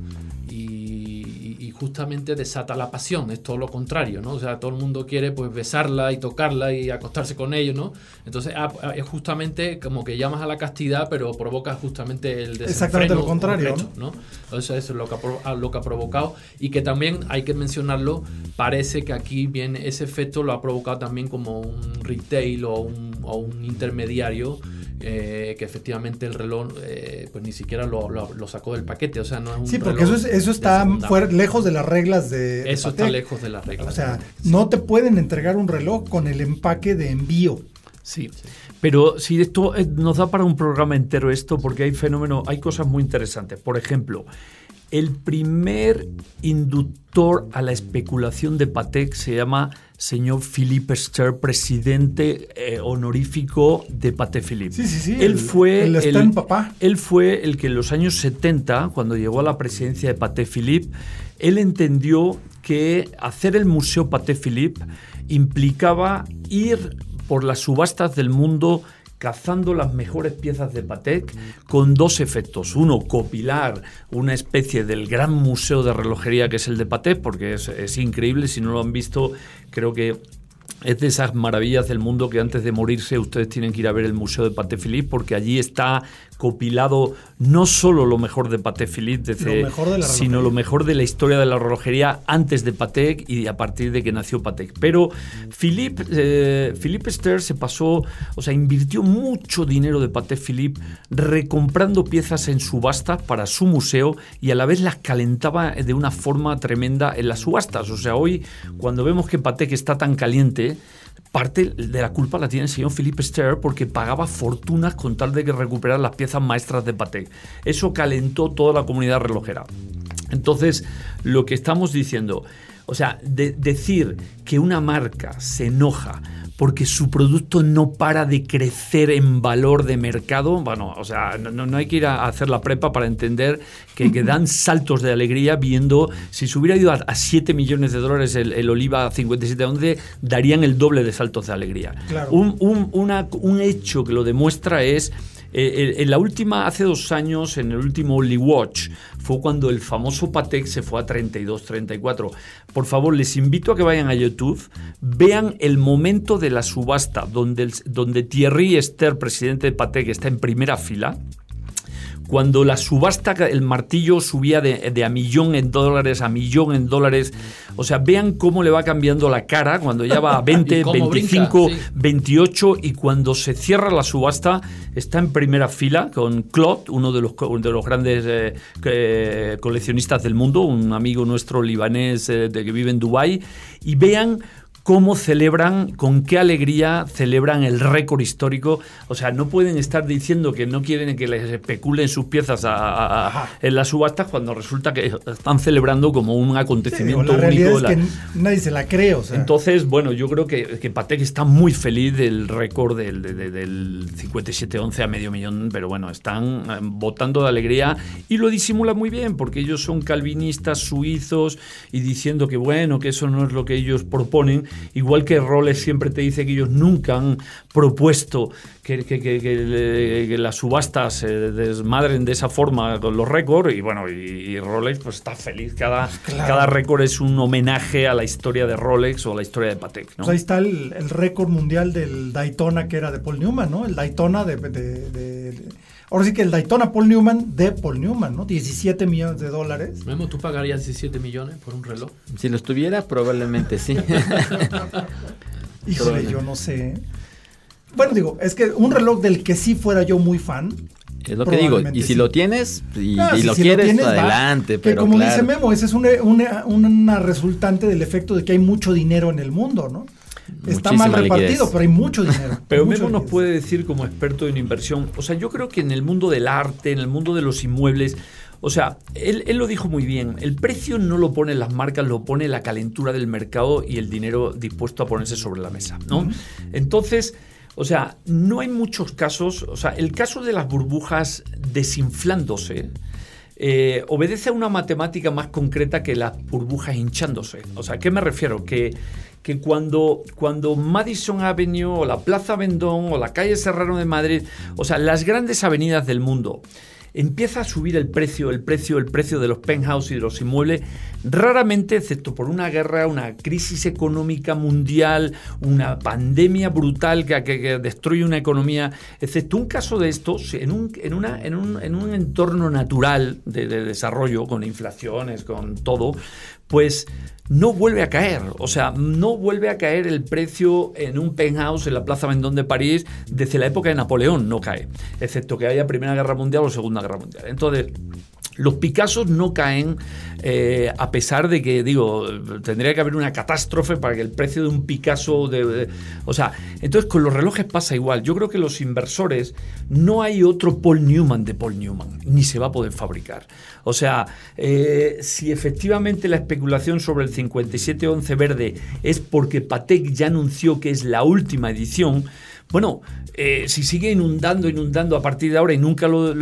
y, y, justamente desata la pasión, es todo lo contrario, ¿no? O sea, todo el mundo quiere pues besarla y tocarla y acostarse con ellos, ¿no? Entonces ah, ah, es justamente como que llamas a la castidad, pero provoca justamente el Exactamente lo contrario, ¿no? Eso es lo que, ha, lo que ha provocado y que también hay que mencionarlo, parece que aquí viene ese efecto lo ha provocado también como un retail o un, o un intermediario eh, que efectivamente el reloj eh, pues ni siquiera lo, lo, sacó del paquete, o sea, no es un Sí, porque eso, eso está fuera, lejos de las reglas de... Eso está lejos de las reglas. O sea, no te pueden entregar un reloj con el empaque de envío. Sí. Pero si esto eh, nos da para un programa entero esto, porque hay fenómenos, hay cosas muy interesantes. Por ejemplo, el primer inductor a la especulación de Patek se llama señor Philippe Ster, presidente eh, honorífico de Patek Philippe. Sí, sí, sí. Él el, fue el, papá. Él fue el que en los años 70, cuando llegó a la presidencia de Patek Philippe, él entendió que hacer el Museo Patek Philippe implicaba ir por las subastas del mundo cazando las mejores piezas de Patek con dos efectos. Uno, copilar una especie del gran museo de relojería que es el de Patek, porque es, es increíble, si no lo han visto, creo que es de esas maravillas del mundo que antes de morirse ustedes tienen que ir a ver el Museo de Patek Philippe porque allí está copilado no solo lo mejor de Patek Philippe, sino lo mejor de la historia de la relojería antes de Patek y a partir de que nació Patek. Pero Philippe, eh, Philippe Ster se pasó, o sea, invirtió mucho dinero de Patek Philippe recomprando piezas en subastas para su museo y a la vez las calentaba de una forma tremenda en las subastas. O sea, hoy cuando vemos que Patek está tan caliente, parte de la culpa la tiene el señor Philippe Ster porque pagaba fortunas con tal de que recuperar las piezas maestras de Patek. Eso calentó toda la comunidad relojera. Entonces, lo que estamos diciendo, o sea, decir que una marca se enoja porque su producto no para de crecer en valor de mercado. Bueno, o sea, no, hay que ir a hacer la prepa para entender que, dan <laughs> saltos de alegría viendo, si se hubiera ido a, 7 millones de dólares el, el Oliva 5711, darían el doble de saltos de alegría. Un, un hecho que lo demuestra es eh, en la última, hace dos años, en el último Only Watch, fue cuando el famoso Patek se fue a 32, 34. Por favor, les invito a que vayan a YouTube, vean el momento de la subasta donde, donde Thierry Esther, presidente de Patek, está en primera fila cuando la subasta, el martillo subía de, a millón en dólares a millón en dólares. O sea, vean cómo le va cambiando la cara cuando ya va a 20, 25, 28 y cuando se cierra la subasta está en primera fila con Claude, uno de los, de los grandes eh, coleccionistas del mundo, un amigo nuestro libanés eh, de que vive en Dubái, y vean cómo celebran, con qué alegría celebran el récord histórico. O sea, no pueden estar diciendo que no quieren que les especulen sus piezas en las subastas cuando resulta que están celebrando como un acontecimiento la único. Es que nadie se la cree. O sea. Entonces, bueno, yo creo que, que Patek está muy feliz del récord del, del 57-11 a medio millón, pero bueno, están eh, votando de alegría y lo disimula muy bien porque ellos son calvinistas suizos y diciendo que bueno, que eso no es lo que ellos proponen igual que Rolex siempre te dice que ellos nunca han propuesto que, las subastas se desmadren de esa forma con los récords, y bueno, y, Rolex pues está feliz. Cada, pues cada récord es un homenaje a la historia de Rolex o a la historia de Patek. Pues ahí está el, récord mundial del Daytona que era de Paul Newman, ¿no? El Daytona de Ahora sí que el Daytona Paul Newman de Paul Newman, ¿no? 17 millones de dólares. Memo, ¿tú pagarías 17 millones por un reloj? Si lo estuviera, probablemente sí. <laughs> Híjole, yo no sé. Bueno, digo, es que un reloj del que sí fuera yo muy fan. Es lo que digo, y si lo tienes y, ah, lo quieres, adelante. pero como dice Memo, ese es una resultante del efecto de que hay mucho dinero en el mundo, ¿no? Está mal repartido, pero hay mucho dinero. <laughs> pero Memo nos puede decir como experto en inversión, o sea, yo creo que en el mundo del arte, en el mundo de los inmuebles, o sea, él, lo dijo muy bien, el precio no lo ponen las marcas, lo pone la calentura del mercado y el dinero dispuesto a ponerse sobre la mesa, ¿no? Entonces... O sea, no hay muchos casos, o sea, el caso de las burbujas desinflándose, eh, obedece a una matemática más concreta que las burbujas hinchándose. O sea, ¿a qué me refiero? Que que cuando, cuando Madison Avenue o la Plaza Vendón o la calle Serrano de Madrid, o sea, las grandes avenidas del mundo, empieza a subir el precio, el precio, el precio de los penthouse y de los inmuebles, raramente, excepto por una guerra, una crisis económica mundial, una pandemia brutal que, que, destruye una economía, excepto un caso de estos, en un, en una, en un, en un entorno natural de, de desarrollo, con inflaciones, con todo, pues no vuelve a caer. O sea, no vuelve a caer el precio en un penthouse en la Plaza Vendón de París desde la época de Napoleón, no cae. Excepto que haya Primera Guerra Mundial o Segunda Guerra Mundial. Entonces, los Picassos no caen eh, a pesar de que, digo, tendría que haber una catástrofe para que el precio de un Picasso... De, o sea, entonces con los relojes pasa igual. Yo creo que los inversores, no hay otro Paul Newman de Paul Newman, ni se va a poder fabricar. O sea, eh, si efectivamente la especulación sobre el 5711 verde es porque Patek ya anunció que es la última edición, bueno, eh, si sigue inundando, inundando a partir de ahora y nunca lo,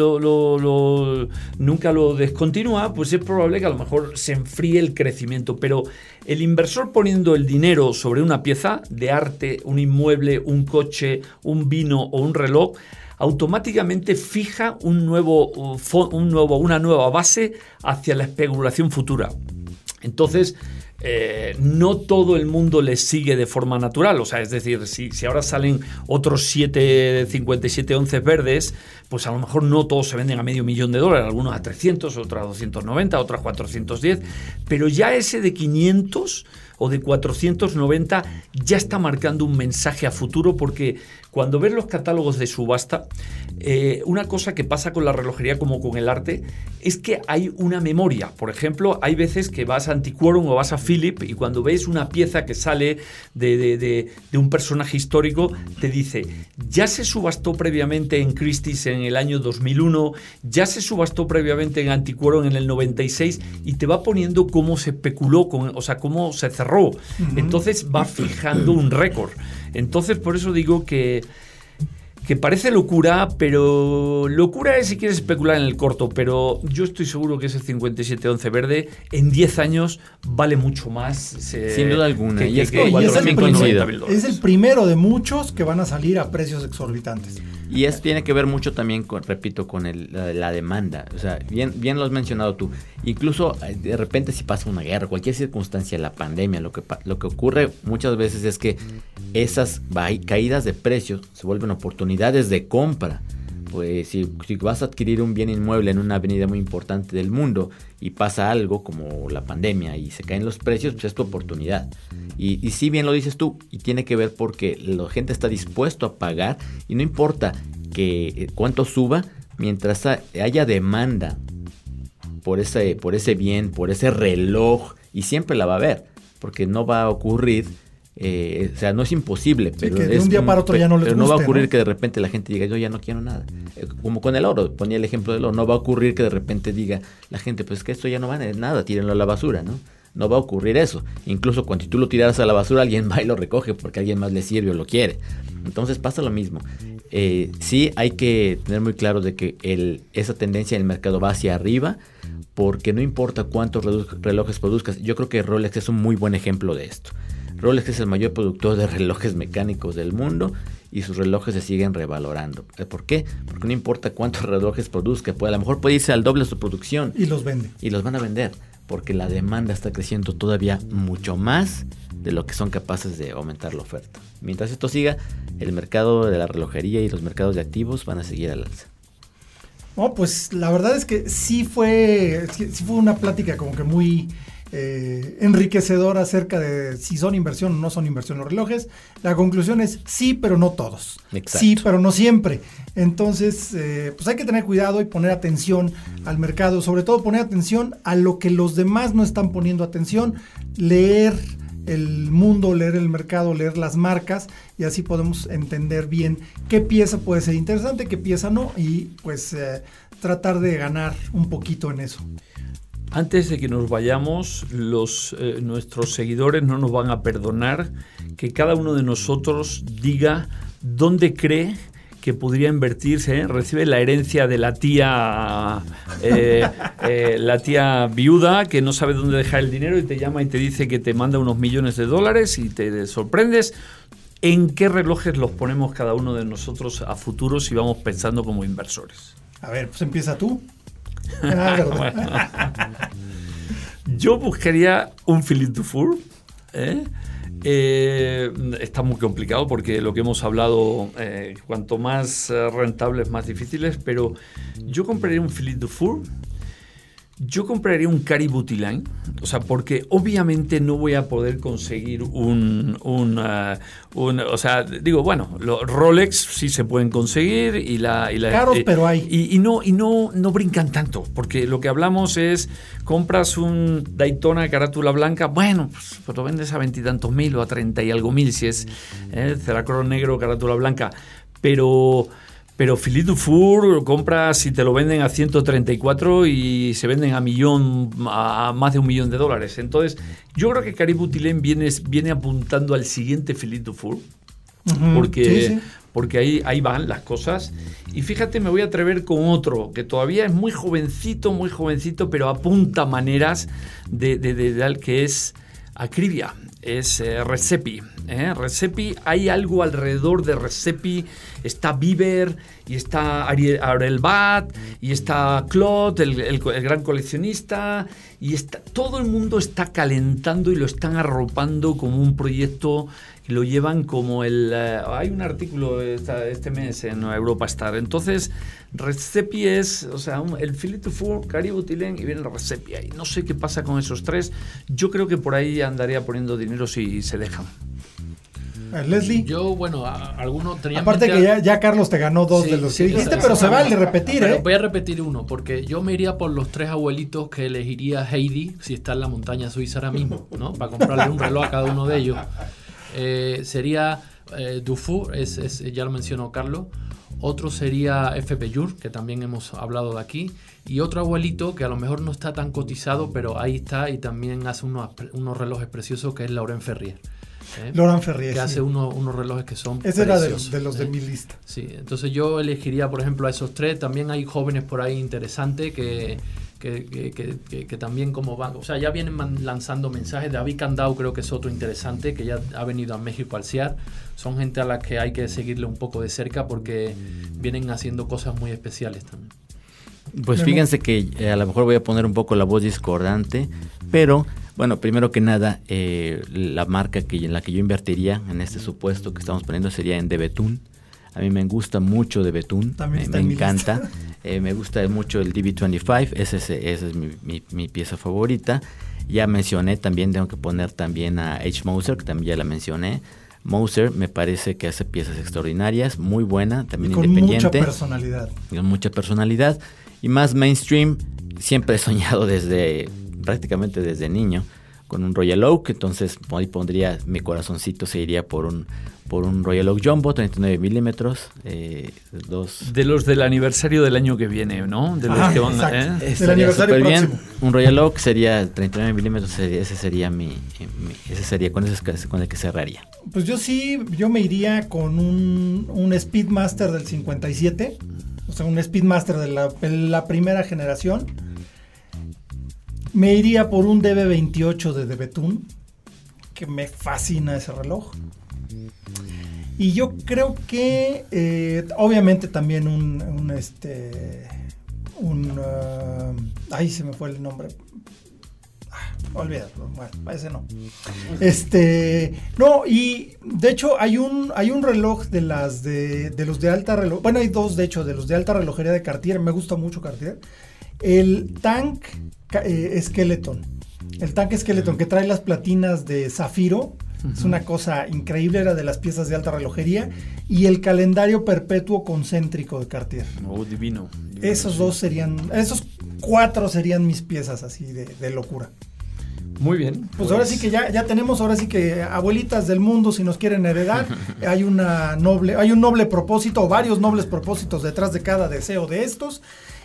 nunca lo descontinúa, pues es probable que a lo mejor se enfríe el crecimiento. Pero el inversor poniendo el dinero sobre una pieza de arte, un inmueble, un coche, un vino o un reloj, automáticamente fija un nuevo, un nuevo, una nueva base hacia la especulación futura. Entonces, eh, no todo el mundo les sigue de forma natural. O sea, es decir, si, si ahora salen otros 7, 57, 11 verdes, pues a lo mejor no todos se venden a medio millón de dólares, algunos a 300, otros a 290, otros a 410, pero ya ese de 500 o de 490 ya está marcando un mensaje a futuro porque cuando ves los catálogos de subasta, eh, una cosa que pasa con la relojería como con el arte es que hay una memoria. Por ejemplo, hay veces que vas a Antiquorum o vas a Philip y cuando ves una pieza que sale de, un personaje histórico, te dice, ya se subastó previamente en Christie's en el año 2001, ya se subastó previamente en Antiquorum en el 96 y te va poniendo cómo se especuló, con, o sea, cómo se cerró. Entonces va fijando un récord. Entonces, por eso digo que que parece locura, pero locura es si quieres especular en el corto, pero yo estoy seguro que ese 5711 verde en 10 años vale mucho más. Sin duda alguna. y es, que, es, el es el primero de muchos que van a salir a precios exorbitantes. Y es tiene que ver mucho también, con, repito, con el, la, demanda. O sea, bien, bien lo has mencionado tú. Incluso eh, de repente si pasa una guerra, cualquier circunstancia, la pandemia, lo que, lo que ocurre muchas veces es que esas caídas de precios se vuelven oportunidades de compra Pues si, vas a adquirir un bien inmueble en una avenida muy importante del mundo y pasa algo como la pandemia y se caen los precios, pues es tu oportunidad. Y, si bien lo dices tú, y tiene que ver porque la gente está dispuesto a pagar y no importa que eh, cuánto suba, mientras haya demanda por ese, por ese bien, por ese reloj, y siempre la va a haber, porque no va a ocurrir eh, o sea, no es imposible, pero de un día para otro ya no les no va a ocurrir que de repente la gente diga, yo ya no quiero nada. Eh, como con el oro, ponía el ejemplo del oro, no va a ocurrir que de repente diga la gente, pues que esto ya no vale nada, tírenlo a la basura, ¿no? No va a ocurrir eso. Incluso cuando tú lo tiraras a la basura, alguien <laughs> va y lo recoge porque alguien más le sirve o lo quiere. Entonces pasa lo mismo. Eh, sí hay que tener muy claro de que el, esa tendencia en el mercado va hacia arriba porque no importa cuántos relojes produzcas. Yo creo que Rolex es un muy buen ejemplo de esto. Rolex es el mayor productor de relojes mecánicos del mundo y sus relojes se siguen revalorando. Eh, ¿Por qué? Porque no importa cuántos relojes produzca, pues a lo mejor puede irse al doble su producción. Y los vende. Y los van a vender, porque la demanda está creciendo todavía mucho más de lo que son capaces de aumentar la oferta. Mientras esto siga, el mercado de la relojería y los mercados de activos van a seguir al alza. No, pues la verdad es que sí fue, sí fue una plática como que muy eh, enriquecedor acerca de si son inversión o no son inversión los relojes. La conclusión es sí, pero no todos. Sí, pero no siempre. Entonces, eh, pues hay que tener cuidado y poner atención al mercado, sobre todo poner atención a lo que los demás no están poniendo atención, leer el mundo, leer el mercado, leer las marcas y así podemos entender bien qué pieza puede ser interesante, qué pieza no y pues eh, tratar de ganar un poquito en eso. Antes de que nos vayamos, los, eh, nuestros seguidores no nos van a perdonar que cada uno de nosotros diga dónde cree que podría invertirse, ¿eh? recibe la herencia de la tía, <laughs> eh, la tía viuda que no sabe dónde dejar el dinero y te llama y te dice que te manda unos millones de dólares y te sorprendes. ¿En qué relojes los ponemos cada uno de nosotros a futuro si vamos pensando como inversores? A ver, pues empieza tú. <laughs> Yo buscaría un Philippe Dufour. ¿eh? Eh, está muy complicado porque lo que hemos hablado, eh, cuanto más rentables, más difíciles, pero yo compraría un Philippe Dufour yo compraría un Caribou Line, o sea, porque obviamente no voy a poder conseguir un, un, uh, o sea, digo, bueno, los Rolex sí se pueden conseguir y la, y la caros, pero hay. y, no y no no brincan tanto, porque lo que hablamos es compras un Daytona carátula blanca, bueno, pues, pues lo vendes a veintitantos mil o a treinta y algo mil si es eh, negro carátula blanca, pero pero Philippe Dufour compra si te lo venden a 134 y se venden a millón, a más de un millón de dólares. Entonces, yo creo que viene, viene apuntando al siguiente Philippe Dufour. porque, porque ahí, ahí van las cosas. Y fíjate, me voy a atrever con otro, que todavía es muy jovencito, muy jovencito, pero apunta maneras de, de, de, que es Acribia, es eh, Recepi. ¿eh? Recepi, hay algo alrededor de Recepi. Está Bieber, y está Ariel Bat, y está Claude, el, gran coleccionista, y está, todo el mundo está calentando y lo están arropando como un proyecto lo llevan como el... Eh, hay un artículo este mes en Europa Star. Entonces, Recepi es, o sea, el Philippe Four, Caribou Tilén y viene el Recepi ahí. No sé qué pasa con esos tres. Yo creo que por ahí andaría poniendo dinero si se dejan. Leslie. Yo, bueno, algunos tenía. Aparte que ya, Carlos te ganó dos de los que dijiste, pero se vale repetir, ¿eh? Voy a repetir uno, porque yo me iría por los tres abuelitos que elegiría Heidi si está en la montaña suiza ahora mismo, ¿no? Para comprarle un reloj a cada uno de ellos. Eh, sería eh, Dufour, es, ya lo mencionó Carlos. Otro sería FP Jur, que también hemos hablado de aquí. Y otro abuelito que a lo mejor no está tan cotizado, pero ahí está y también hace unos, unos relojes preciosos, que es Laurent Ferrier. ¿eh? Laurent Ferrier. Que hace unos relojes que son. Ese era de, los de mi lista. Sí, entonces yo elegiría, por ejemplo, a esos tres. También hay jóvenes por ahí interesantes que, que, también como van, o sea, ya vienen lanzando mensajes. David Candao creo que es otro interesante que ya ha venido a México al CIAR. Son gente a las que hay que seguirle un poco de cerca porque vienen haciendo cosas muy especiales también. Pues fíjense que eh, a lo mejor voy a poner un poco la voz discordante, pero bueno, primero que nada, eh, la marca que, en la que yo invertiría en este supuesto que estamos poniendo sería en Debetún. A mí me gusta mucho de Betún, me, encanta. <laughs> Eh, me gusta mucho el DB25, esa es, ese es mi, pieza favorita. Ya mencioné también, tengo que poner también a H. Moser, que también ya la mencioné. Moser me parece que hace piezas extraordinarias, muy buena, también con independiente. Mucha personalidad. Con mucha personalidad. Y más mainstream, siempre he soñado desde, prácticamente desde niño, con un Royal Oak. Entonces ahí pondría, mi corazoncito se iría por un, por un Royal Oak Jumbo, 39 milímetros. Eh, dos. De los del aniversario del año que viene, ¿no? De los que van ¿eh? Del aniversario próximo. Bien. Un Royal Oak sería 39 milímetros, ese sería mi, ese sería con, ese, con el que cerraría. Pues yo sí, yo me iría con un, un Speedmaster del 57, o sea, un Speedmaster de la, de la primera generación. Me iría por un DB28 de Debetún, que me fascina ese reloj. Y yo creo que, eh, obviamente también un, este, un, uh, ay, se me fue el nombre. Ah, olvídalo, bueno, ese no. Este, no, y de hecho hay un, hay un reloj de las de, de los de alta reloj, bueno, hay dos de hecho de los de alta relojería de Cartier, me gusta mucho Cartier. El Tank eh, Skeleton. El Tank Skeleton que trae las platinas de zafiro es una cosa increíble, era de las piezas de alta relojería. Y el calendario perpetuo concéntrico de Cartier. Oh, divino. esos dos serían, esos cuatro serían mis piezas así de, locura. Muy bien. Pues, ahora sí que ya, ya tenemos, ahora sí que abuelitas del mundo, si nos quieren heredar, <laughs> hay una noble, hay un noble propósito, o varios nobles propósitos detrás de cada deseo de estos.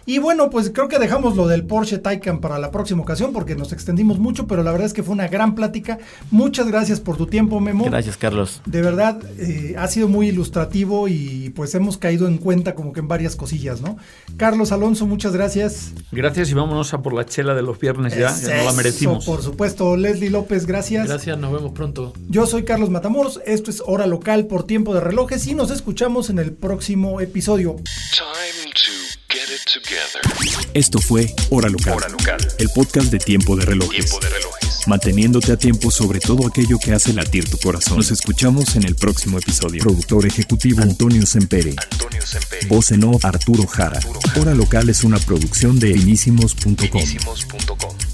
Y bueno, pues creo que dejamos lo del Porsche Taycan para la próxima ocasión porque nos extendimos mucho, pero la verdad es que fue una gran plática. Muchas gracias por tu tiempo, Memo. Gracias, Carlos. De verdad, eh, ha sido muy ilustrativo y pues hemos caído en cuenta como que en varias cosillas, ¿no? Carlos Alonso, muchas gracias. Gracias y vámonos a por la chela de los viernes ya, ya no la merecimos. Por supuesto, Leslie López, gracias. Gracias, nos vemos pronto. Yo soy Carlos Matamoros, esto es Hora Local por Tiempo de Relojes y nos escuchamos en el próximo episodio. Esto fue Hora Local, el podcast de Tiempo de Relojes. Manteniéndote a tiempo sobre todo aquello que hace latir tu corazón. Nos escuchamos en el próximo episodio. Productor ejecutivo Antonio Sempere. Voz en off Arturo Jara. Hora Local es una producción de finísimos.com.